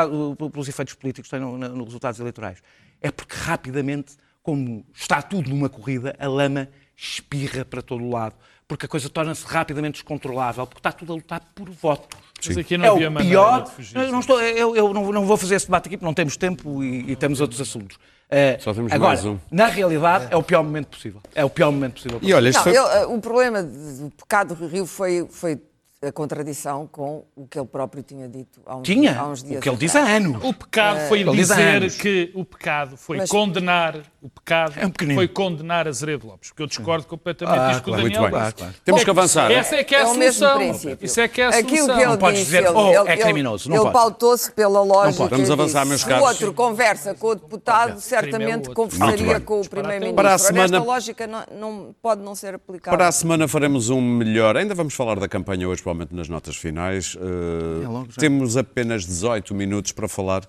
pelos efeitos políticos que tenham nos resultados eleitorais. É porque rapidamente, como está tudo numa corrida, a lama espirra para todo o lado. Porque a coisa torna-se rapidamente descontrolável, porque está tudo a lutar por votos. Mas aqui não é havia o pior. de fugir Eu, não, estou, eu, eu não, não vou fazer esse debate aqui porque não temos tempo e, e temos outros assuntos. Eh, Só temos agora, mais um. na realidade, é o pior momento possível. É o pior momento possível. E olha, Não, foi... ele, eh, o problema do pecado do Rio foi, foi a contradição com o que ele próprio tinha dito há uns, Tinha. há uns dias. O que ele diz há anos. O pecado foi Ele diz há dizer que o pecado foi Mas- condenar o pecado É um pequenino. foi condenar Azeredo Lopes, porque eu discordo completamente Ah, disto que o claro, Daniel bem. claro. Temos que avançar. Essa é que é a É o mesmo solução. Isso é que é a Aquilo solução. que ele Não podes disse, dizer, ele, "Oh, ele- é criminoso", não Ele pode. pautou-se pela lógica. pode. Vamos avançar, meus Se caros. o outro conversa com o deputado, é certamente conversaria com o Primeiro-Ministro. Para a semana- Esta lógica não, não pode não ser aplicável. Para a semana faremos um melhor. Ainda vamos falar da campanha hoje, provavelmente nas notas finais. Uh, É logo temos apenas 18 minutos para falar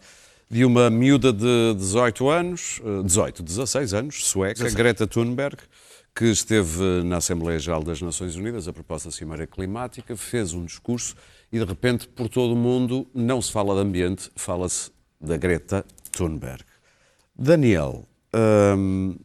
de uma miúda de 18 anos, uh, 18, 16 anos, sueca, Greta Thunberg, que esteve na Assembleia Geral das Nações Unidas a propósito da Cimeira Climática, fez um discurso e de repente por todo o mundo não se fala de ambiente, fala-se da Greta Thunberg. Daniel, hum,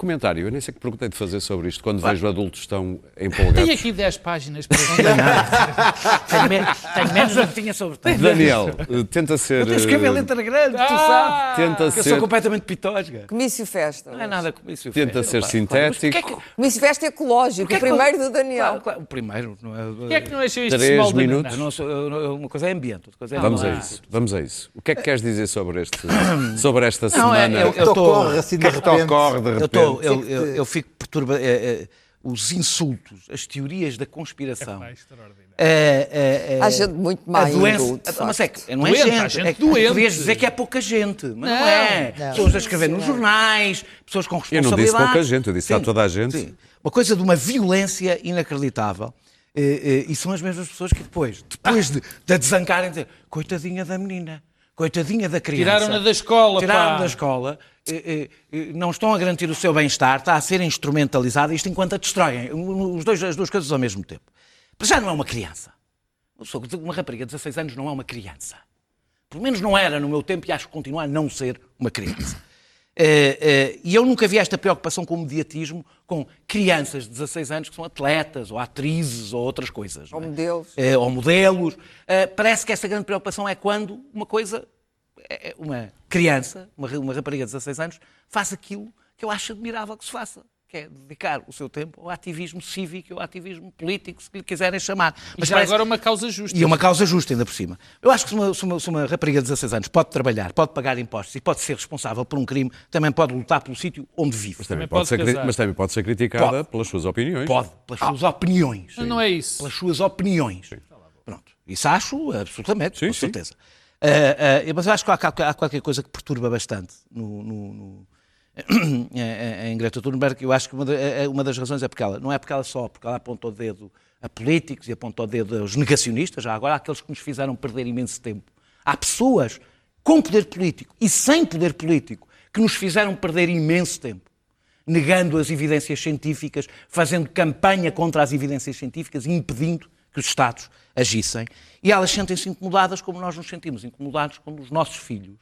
Comentário, eu nem sei que perguntei de fazer sobre isto, quando vejo adultos tão empolgados. Tenho aqui 10 páginas para Tenho, me- tenho menos do que tinha sobre ti. Daniel, eh, tenta ser. Eu tenho que escrever eh, letra grande, tu Ah! sabes. Tenta Que eu sou ser, completamente pitosga. Comício Festa. Não é nada com isso. tenta ser sintético. Comício Festa ecológico, Porquê o é que eu- primeiro do Daniel. Claro, claro, o primeiro, não é? Porquê é que não achei isto Três minutos. Eu não sou- eu não- uma coisa é ambiente, outra coisa é Vamos a ambiente. isso, vamos a isso. O que é que queres dizer sobre, este, sobre esta Não, é- semana? eu- O que te ocorre assim O de que é que te repente? ocorre de Eu, eu, eu, eu fico perturbado. os insultos, as teorias da conspiração. Extraordinário. É, é, é, Há gente muito má a doença, a- mas é que não é Doente, há gente, gente é que doente. podias dizer que é pouca gente, mas não, Não, é. não. Pessoas a escrever nos jornais, pessoas com Eu responsabilidade. não disse pouca gente, eu disse a toda a gente. Sim. Uma coisa de uma violência inacreditável. Eh, eh, E são as mesmas pessoas que depois, depois de, de desancarem, dizer coitadinha da menina, coitadinha da criança. Tiraram-na da escola, Tiraram pá. da escola. eh, eh, eh, Não estão a garantir o seu bem-estar, está a ser instrumentalizada, isto enquanto a destroem. Os dois, as duas coisas ao mesmo tempo. Mas já não é uma criança. Uma rapariga de 16 anos não é uma criança. Pelo menos não era no meu tempo e acho que continua a não ser uma criança. Eh, eh, e eu nunca vi esta preocupação com o mediatismo com crianças de 16 anos que são atletas ou atrizes ou outras coisas. Ou é? modelos. Ou modelos. Eh, parece que essa grande preocupação é quando uma coisa, uma criança, uma rapariga de 16 anos, faz aquilo que eu acho admirável que se faça. Que é dedicar o seu tempo ao ativismo cívico, ao ativismo político, se lhe quiserem chamar. Mas já parece- agora uma causa justa. e é uma causa justa, ainda por cima. Eu acho que se uma, se uma- se uma rapariga de 16 anos pode trabalhar, pode pagar impostos e pode ser responsável por um crime, também pode lutar pelo sítio onde vive. Também Também pode pode ser, mas também pode ser criticada Pode. pelas suas opiniões. Pode, pelas suas opiniões. Mas não é isso. Pelas suas opiniões. Pronto. Isso acho absolutamente, Sim, com sim. certeza. Ah, ah, mas eu acho que há, há- há qualquer coisa que perturba bastante no, no- no- em Greta Thunberg. Eu acho que uma, é- é- uma das razões é porque ela, não é porque ela só, porque ela apontou o dedo a políticos e apontou o dedo aos negacionistas, já agora aqueles que nos fizeram perder imenso tempo. Há pessoas com poder político e sem poder político que nos fizeram perder imenso tempo negando as evidências científicas, fazendo campanha contra as evidências científicas e impedindo que os Estados agissem. E elas sentem-se incomodadas como nós nos sentimos incomodados quando os nossos filhos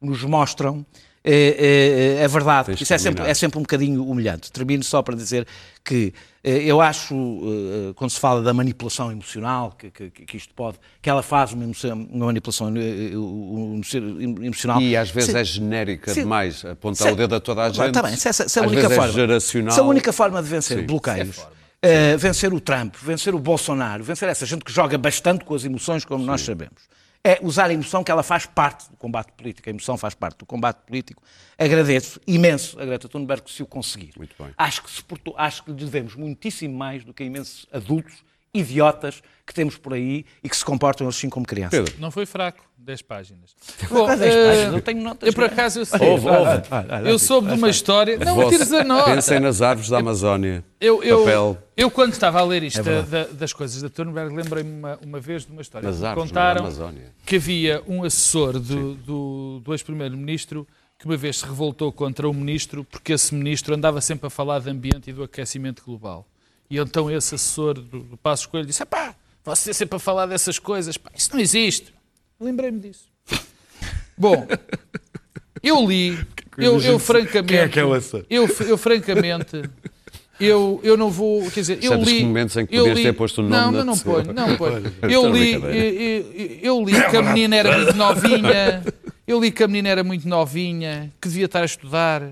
nos mostram eh, eh, a verdade. Tens de Isso é sempre, é sempre um bocadinho humilhante. Termino só para dizer que eh, eu acho, eh, quando se fala da manipulação emocional, que, que- que isto pode, que ela faz uma, emoção- uma manipulação eh, eh, emocional. E às vezes Sim. é genérica Sim. demais, apontar Se- o dedo a toda a Claro, gente. tá bem, se essa, se a única vezes forma, é geracional. se a única forma de vencer Sim. bloqueios, eh, vencer o Trump, vencer o Bolsonaro, vencer essa gente que joga bastante com as emoções, como nós sabemos, é usar a emoção que ela faz parte do combate político. A emoção faz parte do combate político. Agradeço imenso a Greta Thunberg se o conseguir. Muito bem. Acho que, se portou- acho que lhe devemos muitíssimo mais do que a imensos adultos, idiotas, que temos por aí e que se comportam eles sim como crianças. Pedro, Não foi fraco, 10 páginas. Bom, eh, eu tenho notas. eu por acaso eu, sei, Ouve, ouve. eu soube de uma história. Não, tires a nota. Pensem nas árvores da Amazónia. Eu, eu, Papel. eu, quando estava a ler isto da- da- das coisas da Thunberg, lembrei-me uma, uma vez de uma história. Nas árvores, não é da contaram Amazónia. que havia um assessor do, do, do ex-primeiro-ministro que uma vez se revoltou contra o ministro porque esse ministro andava sempre a falar de ambiente e do aquecimento global. E então esse assessor do, do Passo Escolho disse: pá, você sempre a falar dessas coisas, pá, isso não existe. Lembrei-me disso. Bom, eu li, eu, eu francamente. Quem é que é o assessor? Eu, eu francamente. Eu, eu não vou, quer dizer, eu Sabes li... que momentos em que eu podias li- ter posto o nome Não, mas não ponho, não ponho. Estou Eu li, eu, brincadeira. eu- eu li que a menina era muito novinha, eu li que a menina era muito novinha, que devia estar a estudar,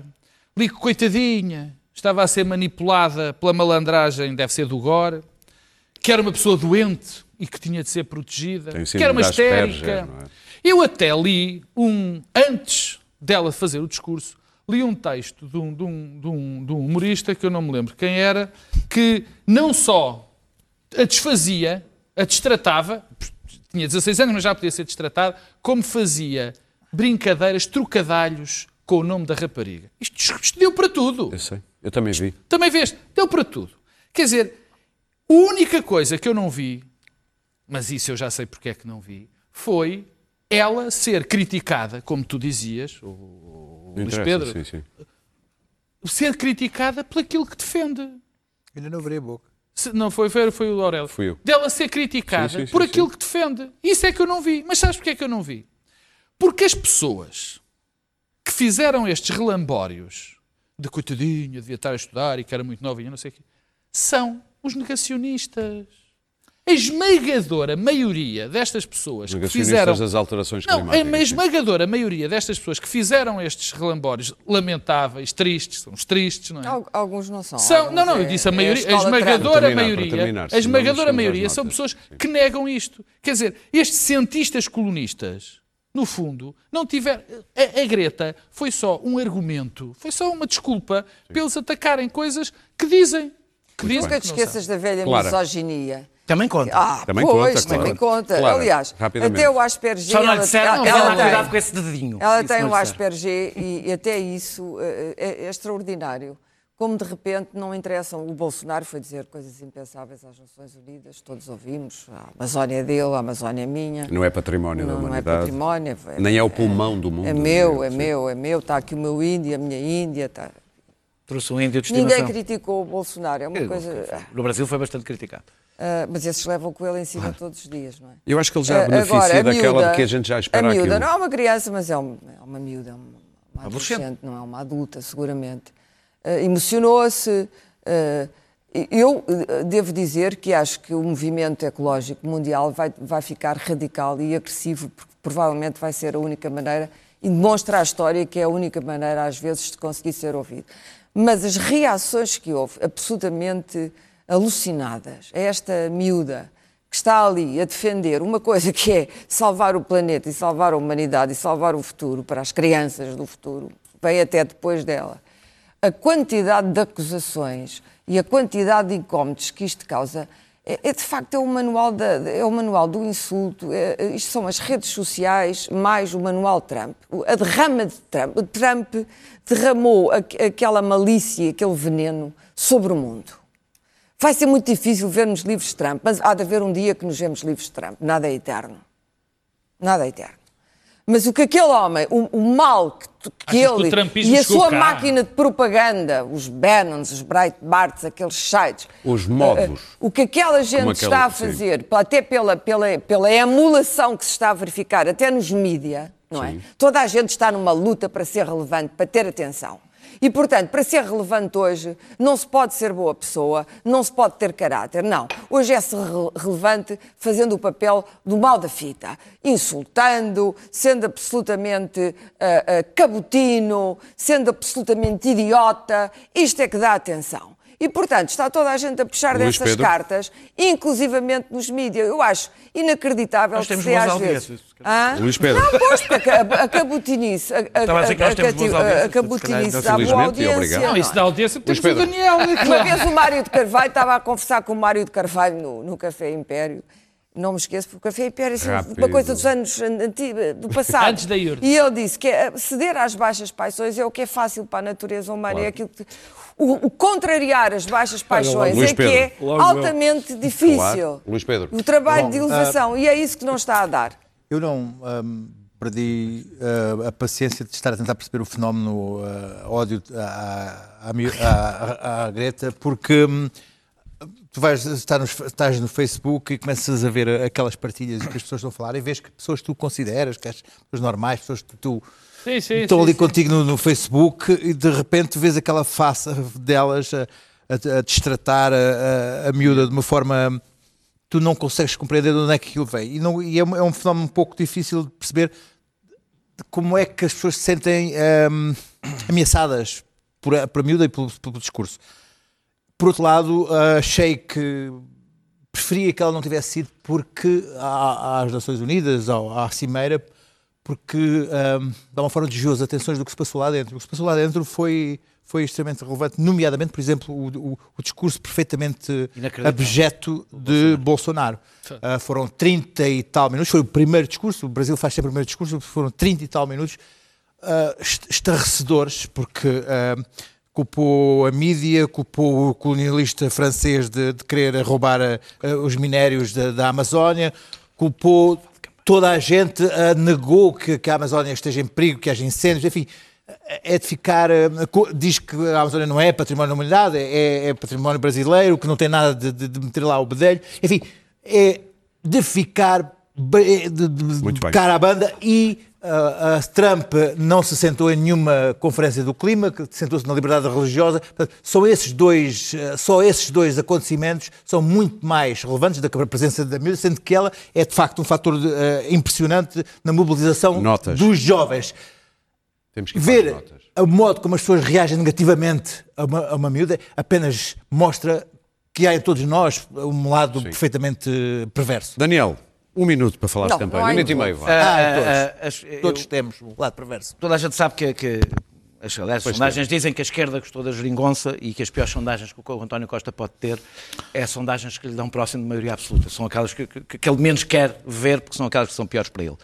li que, coitadinha, estava a ser manipulada pela malandragem, deve ser do Gore, que era uma pessoa doente e que tinha de ser protegida, que era uma histérica. é? Eu até li um, antes dela fazer o discurso, li um texto de um, de, um, de, um, de um humorista, que eu não me lembro quem era, que não só a desfazia, a destratava, tinha 16 anos, mas já podia ser destratado, como fazia brincadeiras, trocadalhos com o nome da rapariga. Isto, isto deu para tudo. Eu sei, eu também vi. Também vês? Deu para tudo. Quer dizer, a única coisa que eu não vi, mas isso eu já sei porque é que não vi, foi ela ser criticada, como tu dizias, o, o Luís Pedro, Sim, sim. ser criticada por aquilo que defende. Ainda não virei a boca. Se- não foi, foi, foi o Aurélio. Fui eu. Dela ser criticada Sim, sim, por sim, aquilo sim. que defende. Isso é que eu não vi. Mas sabes porque é que eu não vi? Porque as pessoas que fizeram estes relambórios de coitadinha, devia estar a estudar e que era muito novinha, não sei o quê, são os negacionistas. A esmagadora maioria destas pessoas que fizeram das alterações não, climáticas. a esmagadora maioria destas pessoas que fizeram estes relambórios lamentáveis, tristes, são os tristes, não é? Al- Alguns não são. São, não, não, é- eu disse a é maioria, a esmagadora Para terminar, maioria, para terminar, a esmagadora maioria são pessoas Sim. que negam isto. Quer dizer, estes cientistas colonistas, no fundo, não tiveram. A, a Greta foi só um argumento, foi só uma desculpa para eles atacarem coisas que dizem. Que dizem Nunca te que não esqueças da velha Clara. misoginia. Também conta. Ah, Também pois, conta, também claro. conta. Clara, Aliás, até o Asperger... Só não lhe ela- disseram, ela, ela tem- cuidado com esse dedinho. Ela Isso tem não o. Asperger e, e até isso eh, é, é extraordinário. Como de repente não interessam. O Bolsonaro foi dizer coisas impensáveis às Nações Unidas, todos ouvimos. A Amazónia é dele, a Amazónia é minha. Não é património da Não, não é humanidade. património. é- Nem é o pulmão do mundo. É meu, é meu, é meu. Está aqui o meu Índia, a minha Índia. Está... Trouxe um índio de Ninguém estimação. criticou o Bolsonaro. É uma coisa. No Brasil foi bastante criticado. Ah, mas esses levam com ele em cima todos os dias, não é? Eu acho que ele já Ah, beneficia agora, daquela miúda- de que a gente já espera A miúda aquilo. não é uma criança, mas é, um- é uma miúda, é uma, uma adolescente, não é uma adulta, seguramente. Ah, Emocionou-se. ah, eu ah, devo dizer que acho que o movimento ecológico mundial vai, vai ficar radical e agressivo, porque provavelmente vai ser a única maneira, e demonstra à história que é a única maneira, às vezes, de conseguir ser ouvido. Mas as reações que houve, absolutamente alucinadas, a esta miúda que está ali a defender uma coisa que é salvar o planeta e salvar a humanidade e salvar o futuro para as crianças do futuro, vem até depois dela. A quantidade de acusações e a quantidade de incómodos que isto causa é, é, de facto é o manual da, é o manual do insulto. é- é- isto são as redes sociais mais o manual Trump, a derrama de Trump. Trump derramou aqu- aquela malícia, aquele veneno sobre o mundo. Vai ser muito difícil vermos livros de Trump, mas há de haver um dia que nos vemos livros de Trump. Nada é eterno. Nada é eterno. Mas o que aquele homem, o, o mal que, que Achas que ele trumpismo e a sua cá? máquina de propaganda, os Bannons, os Breitbarts, aqueles sites, Os modos. o que aquela gente aquele- está a sim. fazer, até pela, pela, pela emulação que se está a verificar, até nos mídia, não é? Toda a gente está numa luta para ser relevante, para ter atenção. E, portanto, para ser relevante hoje, não se pode ser boa pessoa, não se pode ter caráter, não. Hoje é-se re- relevante fazendo o papel do mal da fita, insultando, sendo absolutamente ah, ah, cabotino, sendo absolutamente idiota. Isto é que dá atenção. E, portanto, está toda a gente a puxar Luís dessas Pedro? cartas, inclusivamente nos mídias. Eu acho inacreditável Nós que temos se às vezes. Hã? Luís Pedro. Não, pois, porque a, a cabotinice, a, a, Estava a dizer que nós temos boas a, a, audiências, a cabotinice se dá boa audiência. Não, isso é? dá audiência temos o. Daniel. é Uma claro. vez o Mário de Carvalho estava a conversar com o Mário de Carvalho no, no Café Império. Não me esqueço, porque o Café Império é assim, uma coisa dos anos antigos, do passado. Antes da Iurde. E ele disse que é, ceder às baixas paixões é o que é fácil para a natureza humana. É aquilo que, o, o contrariar as baixas paixões Luís é que é Pedro. altamente difícil. Claro. Luís Pedro. O trabalho Bom, de elevação. e é isso que não está a dar. Eu não hum, perdi uh, a paciência de estar a tentar perceber o fenómeno uh, ódio à, à, à- à Greta, porque hum, tu vais estar nos- estás no Facebook e começas a ver aquelas partilhas que as pessoas estão a falar e vês que pessoas que tu consideras, que as pessoas normais, pessoas que tu Sim, sim, estão sim, ali sim. contigo no, no Facebook e de repente vês aquela face delas a, a, a destratar a, a, a miúda de uma forma tu não consegues compreender de onde é que aquilo vem. E, não, e é, um- é um fenómeno um pouco difícil de perceber de como é que as pessoas se sentem hum, ameaçadas por a, por a miúda e pelo, pelo discurso. Por outro lado, achei que preferia que ela não tivesse sido porque às Nações Unidas, ou à Cimeira, porque hum, dá uma forma de desviou as atenções do que se passou lá dentro. O que se passou lá dentro foi, foi extremamente relevante, nomeadamente, por exemplo, o, o- o discurso perfeitamente abjeto de Bolsonaro. Ah, foram 30 e tal minutos, foi o primeiro discurso, o Brasil faz sempre o primeiro discurso, foram 30 e tal minutos est- estarrecedores, porque ah, culpou a mídia, culpou o colonialista francês de, de querer roubar ah, os minérios da, da Amazónia, culpou toda a gente, ah, negou que, que a Amazónia esteja em perigo, que haja incêndios, enfim, é de ficar. co- Diz que a Amazónia não é património da humanidade, é, é património brasileiro, que não tem nada de, de- de meter lá o bedelho. Enfim, é de ficar ba- de, de- de cara à banda e a, a Trump não se sentou em nenhuma conferência do clima, que sentou-se na liberdade religiosa. Portanto, só esses dois, eh, só esses dois acontecimentos são muito mais relevantes da que a presença da miúda, sendo que ela é de facto um fator eh, impressionante na mobilização Notas. dos jovens. Temos que Ver notas. o modo como as pessoas reagem negativamente a uma, a uma miúda apenas mostra que há em todos nós um lado perfeitamente eh, perverso. Daniel, um minuto para falar Não, de campanha. Um minuto e meio, vá. Ah, Ah, todos. ah, as- eu- Todos temos um lado perverso. Toda a gente sabe que, que as, aliás, as sondagens dizem que a esquerda gostou da geringonça e que as piores sondagens que o António Costa pode ter é sondagens que lhe dão próximo de maioria absoluta. São aquelas que, que- que ele menos quer ver, porque são aquelas que são piores para ele.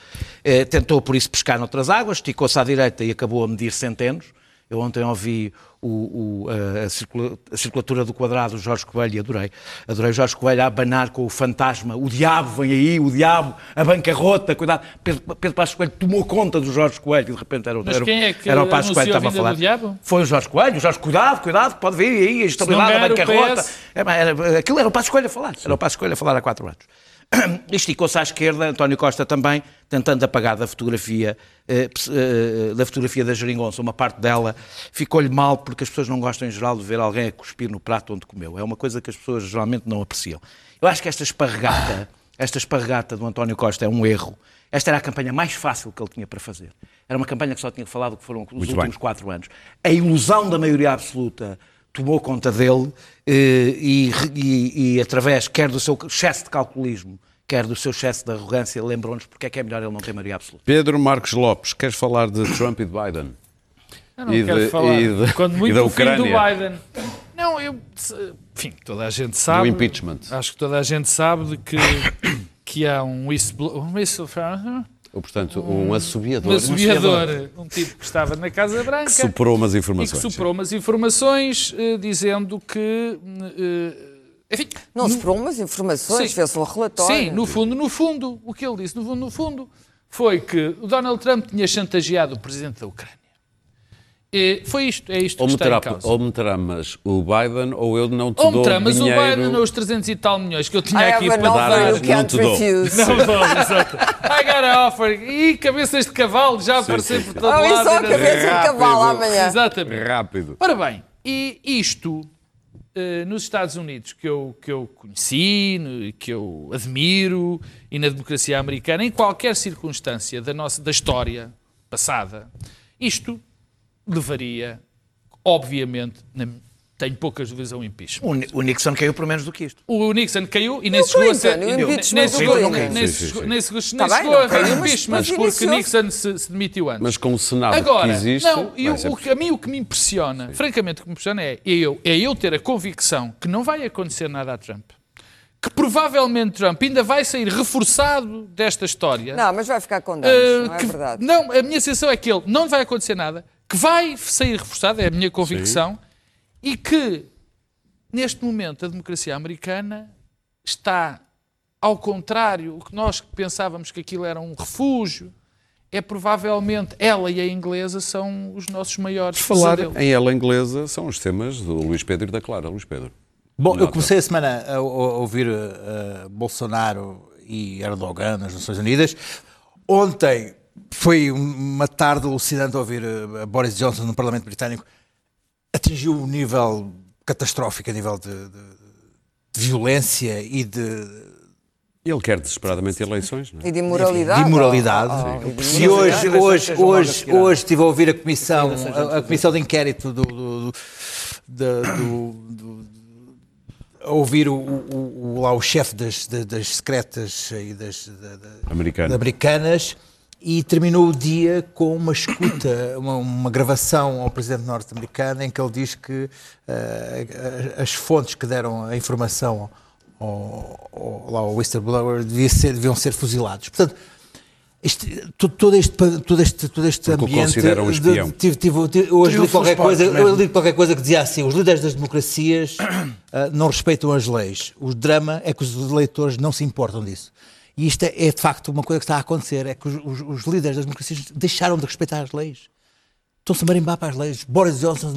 Eh, tentou, por isso, pescar noutras águas, esticou-se à direita e acabou a medir centenos. Eu ontem ouvi o- o- a, a circula- a circulatura do quadrado do Jorge Coelho e adorei. Adorei o Jorge Coelho a abanar com o fantasma. O diabo vem aí, o diabo, a bancarrota, cuidado. Pedro, Pedro Passos Coelho tomou conta do Jorge Coelho e de repente era, o- Mas era, quem é que era o Passos Coelho que estava a falar. Foi o Jorge Coelho. O Jorge, cuidado, cuidado, pode vir aí a estabilidade, a bancarrota. PS. É, era- aquilo era o Passos Coelho a falar. Era o Passos Coelho a falar há quatro anos. Esticou-se à esquerda, António Costa também, tentando apagar da fotografia, eh, ps- eh, da fotografia da geringonça, uma parte dela, ficou-lhe mal porque as pessoas não gostam em geral de ver alguém a cuspir no prato onde comeu. É uma coisa que as pessoas geralmente não apreciam. Eu acho que esta esparregata, esta esparregata do António Costa é um erro. Esta era a campanha mais fácil que ele tinha para fazer. Era uma campanha que só tinha falado que foram os Muito últimos bem. quatro anos. A ilusão da maioria absoluta tomou conta dele eh, e, e- e através quer do seu excesso de calculismo, quer do seu excesso de arrogância, lembrou-nos porque é que é melhor ele não ter maioria absoluta. Pedro Marcos Lopes, queres falar de Trump e de Biden? Eu não E quero de- falar. e de- Quando e muito da do fim do Ucrânia. Biden. Não, eu. Enfim, toda a gente sabe. Do impeachment. Acho que toda a gente sabe de que, que há um whistleblower. Um whistleblower. Ou, portanto, um assobiador Um assobiador, um tipo que estava na Casa Branca que superou umas e que informações. superou umas informações eh, dizendo que. eh, enfim, Não foram umas informações, Sim. fez um relatório. Sim, no fundo, no fundo, o que ele disse, no fundo, no fundo, foi que o Donald Trump tinha chantageado o presidente da Ucrânia. Foi isto, é isto Ou que está em meterá, causa. ou meterá mas o Biden ou eu não te Ou dou me mas o dinheiro. Biden não os 300 e tal milhões que eu tinha I aqui have para an dar, não can't te dou. Não, não, exato. I got a offer. E cabeças de cavalo já aparecer sim, por todo Ah, lado. só a e não- cabeça de Rápido. cavalo amanhã. Exatamente. Rápido. Ora bem, e isto eh, nos Estados Unidos que eu, que eu conheci, que eu admiro, e na democracia americana, em qualquer circunstância da, nossa, da história passada, isto levaria, obviamente, na- tenho poucas dúvidas ao impeachment. O O Nixon caiu por menos do que isto. O Nixon caiu e nem se chegou a ser. Clinton, o chegou- Clinton. nem se Sim, sim, chegou- sim. nem chegou não a caiu, mas- impeachment mas porque. Nixon se, se demitiu antes. Mas com o Senado Agora, que existe. não, e vai o, ser- a mim o que me impressiona, francamente, o que me impressiona é, eu, é eu ter a convicção que não vai acontecer nada a Trump. Que provavelmente Trump ainda vai sair reforçado desta história. Não, mas vai ficar com Uh, danos, não é que- verdade? não, a minha sensação é que ele não vai acontecer nada, que vai sair reforçado, é a minha convicção, e que neste momento a democracia americana está ao contrário, o que nós pensávamos que aquilo era um refúgio, é provavelmente ela e a inglesa são os nossos maiores Falar pesadelos. em ela inglesa são os temas do Luís Pedro e da Clara. Luís Pedro. Bom, eu comecei a semana a, a- a ouvir uh, Bolsonaro e Erdogan nas Nações Unidas. Ontem foi uma tarde alucinante ouvir uh, Boris Johnson no Parlamento Britânico. Atingiu um nível catastrófico a nível de, de- de violência e de Ele quer desesperadamente eleições, não é? E de imoralidade. de imoralidade. Oh, oh, Se hoje, hoje, hoje, hoje estive a ouvir a comissão, a, a comissão de inquérito do, do, do- do- do- a ouvir o, o- o- lá o chefe das, das, secretas e das, da- da- Americano. americanas e terminou o dia com uma escuta, uma, uma gravação ao presidente norte-americano em que ele diz que eh, as fontes que deram a informação ao, ao, lá ao whistleblower devia ser, deviam ser fuzilados. Portanto, este, todo, todo este, todo este, todo este Porque o ambiente. consideram um de- espião. tive- tive- tive- hoje li qualquer coisa, eu li qualquer coisa que dizia assim: os líderes das democracias ah, não respeitam as leis. O drama é que os eleitores não se importam disso. E isto é, é, de facto uma coisa que está a acontecer: é que os, os- os líderes das democracias deixaram de respeitar as leis. Estão-se a marimbar para as leis. Boris Johnson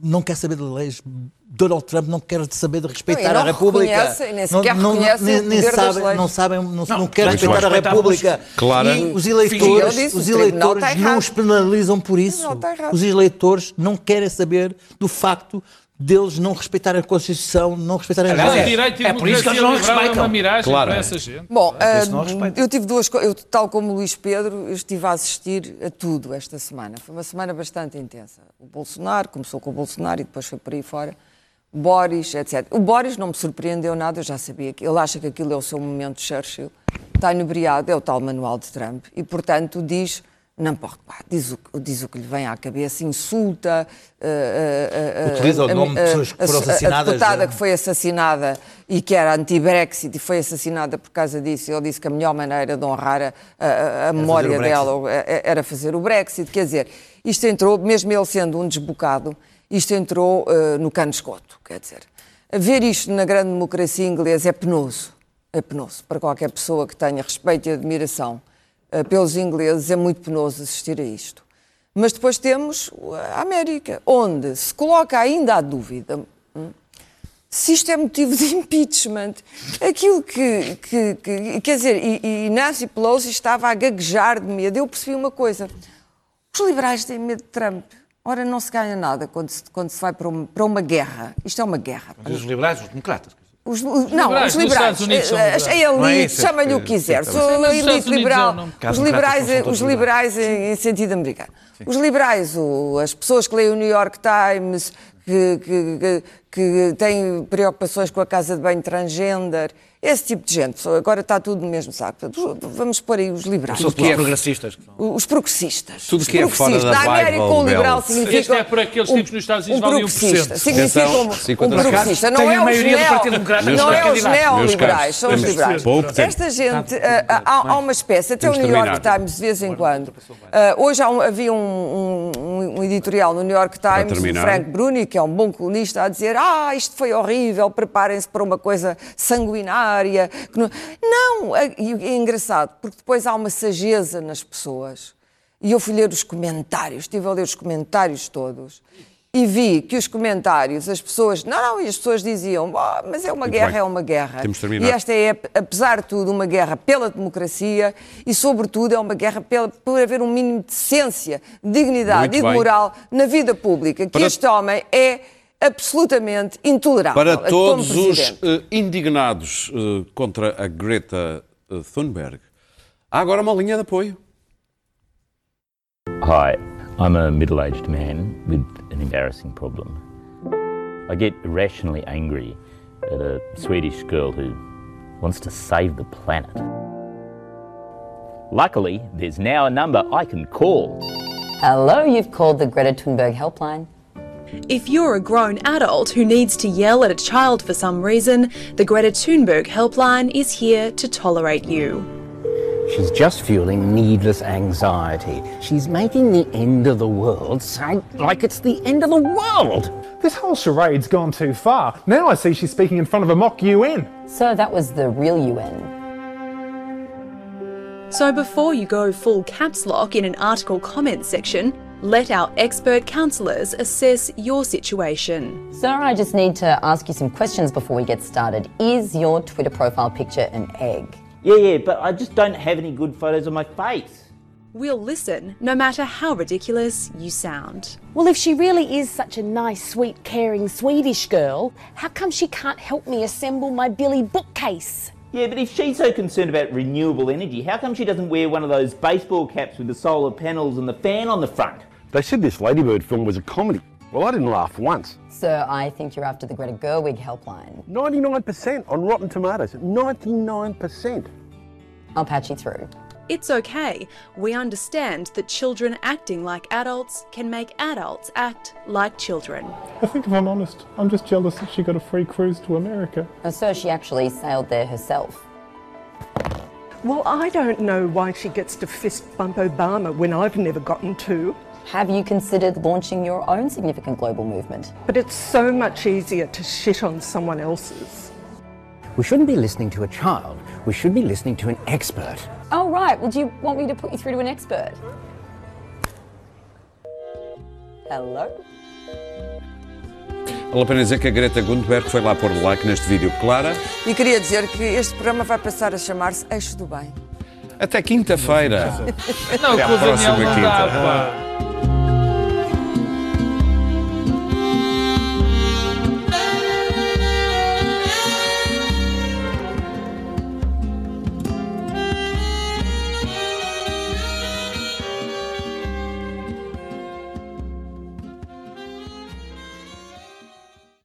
não quer saber de leis. Donald Trump não quer saber de respeitar Não, a não República. nem sequer reconhecem nem, sabem, não sabem, não, não, Não, quer respeitar a República. Clara- E os eleitores, disse, os eleitores não os penalizam por isso. Os eleitores não querem saber do facto deles não respeitarem a Constituição, não respeitarem as leis. é- direito e é por isso que eles não é uma respeitam. miragem Claro. para essa gente. Bom, É respeito. eu tive duas coisas, tal como o Luís Pedro, eu estive a assistir a tudo esta semana. Foi uma semana bastante intensa. O Bolsonaro, começou com o Bolsonaro e depois foi por aí fora. Boris, etc. O Boris não me surpreendeu nada, eu já sabia que ele acha que aquilo é o seu momento Churchill. Está inebriado, é o tal manual de Trump e, portanto, diz. Não pode, pá, diz o, diz o que lhe vem à cabeça, insulta. ah, ah, ah, Utiliza o nome de pessoas que foram assassinadas, A deputada eh, que foi assassinada e que era anti-Brexit e foi assassinada por causa disso. Ele disse que a melhor maneira de honrar a, a- a memória dela eh, era fazer o Brexit. Quer dizer, isto entrou, mesmo ele sendo um desbocado, isto entrou no cano de esgoto. Quer dizer, ver isto na grande democracia inglesa é penoso. É penoso. Para qualquer pessoa que tenha respeito e admiração pelos ingleses, é muito penoso assistir a isto. Mas depois temos a América, onde se coloca ainda a dúvida hum, se isto é motivo de impeachment. Aquilo que, que, que- quer dizer, e, e Nancy Pelosi estava a gaguejar de medo. Eu percebi uma coisa: os liberais têm medo de Trump. Ora, não se ganha nada quando se, quando se vai para uma, para uma guerra. Isto é uma guerra. Os liberais, os democratas. Os, os- não, liberais os nos liberais, Estados Unidos são a, a liberais. elite, é é chama-lhe o que- quiser. sim, Sou sim. a elite liberal. é. Os liberais, são os liberais em, em sentido americano. Os liberais, o- as pessoas que leem o New York Times, que, que, que, que têm preocupações com a casa de banho transgender, esse tipo de gente. Agora está tudo no mesmo saco. Portanto, Vamos pôr aí os liberais. Os progressistas. que são. Os progressistas. Tudo que é fora progressistas. da Na América, um liberal significa. Este é por aqueles tipos nos Estados Unidos um valem progressista. 1%. Significa um, um 50 progressista. Não é a os maioria do neo- Partido Democrata Não é os neoliberais, são os liberais. Esta gente, ah, há, há uma espécie, até o New York. Times, de vez em quando. ah, hoje havia um, um- um editorial no New York Times, o. Frank Bruni, que é um bom colunista, a dizer: Ah, isto foi horrível, preparem-se para uma coisa sanguinária. Que não... não, é, é engraçado, porque depois há uma sageza nas pessoas. E eu fui ler os comentários, estive a ler os comentários todos. E vi que os comentários, as pessoas, não, não, e as pessoas diziam, "Ah, mas é uma Muito guerra, bem. é uma guerra. Temos. E esta é, apesar de tudo, uma guerra pela democracia e, sobretudo, é uma guerra pela, por haver um mínimo de decência, de dignidade Muito e de bem. moral na vida pública, que Para- este homem é absolutamente intolerável. Para todos os eh, indignados eh, contra a Greta eh, Thunberg, há agora uma linha de apoio. Hi, I'm a middle aged man with an embarrassing problem. I get irrationally angry at a Swedish girl who wants to save the planet. Luckily, there's now a number I can call. Hello, you've called the Greta Thunberg helpline. If you're a grown adult who needs to yell at a child for some reason, the Greta Thunberg helpline is here to tolerate you. She's just fueling needless anxiety. She's making the end of the world sound like it's the end of the world. This whole charade's gone too far. Now I see she's speaking in front of a mock UN. So that was the real UN. So before you go full caps lock in an article comment section, let our expert counsellors assess your situation. Sir, I just need to ask you some questions before we get started. Is your Twitter profile picture an egg? Yeah, yeah, but I just don't have any good photos of my face. We'll listen no matter how ridiculous you sound. Well, if she really is such a nice, sweet, caring Swedish girl, how come she can't help me assemble my Billy bookcase? Yeah, but if she's so concerned about renewable energy, how come she doesn't wear one of those baseball caps with the solar panels and the fan on the front? They said this Ladybird film was a comedy. Well, I didn't laugh once. Sir, I think you're after the Greta Gerwig helpline. 99% on Rotten Tomatoes. 99%. I'll patch you through. It's okay. We understand that children acting like adults can make adults act like children. I think if I'm honest, I'm just jealous that she got a free cruise to America. Uh, sir, she actually sailed there herself. Well, I don't know why she gets to fist bump Obama when I've never gotten to. Have you considered launching your own significant global movement? But it's so much easier to shit on someone else's. We shouldn't be listening to a child. We should be listening to an expert. Oh, right. Would you want me to put you through to an expert? Hello. Vale a pena dizer que a Greta Thunberg foi lá pôr like neste vídeo. Clara, E queria dizer que este programa vai passar a chamar-se Eixo do Bem. até quinta-feira. Não, Até à com o próxima não quinta. dá, pá.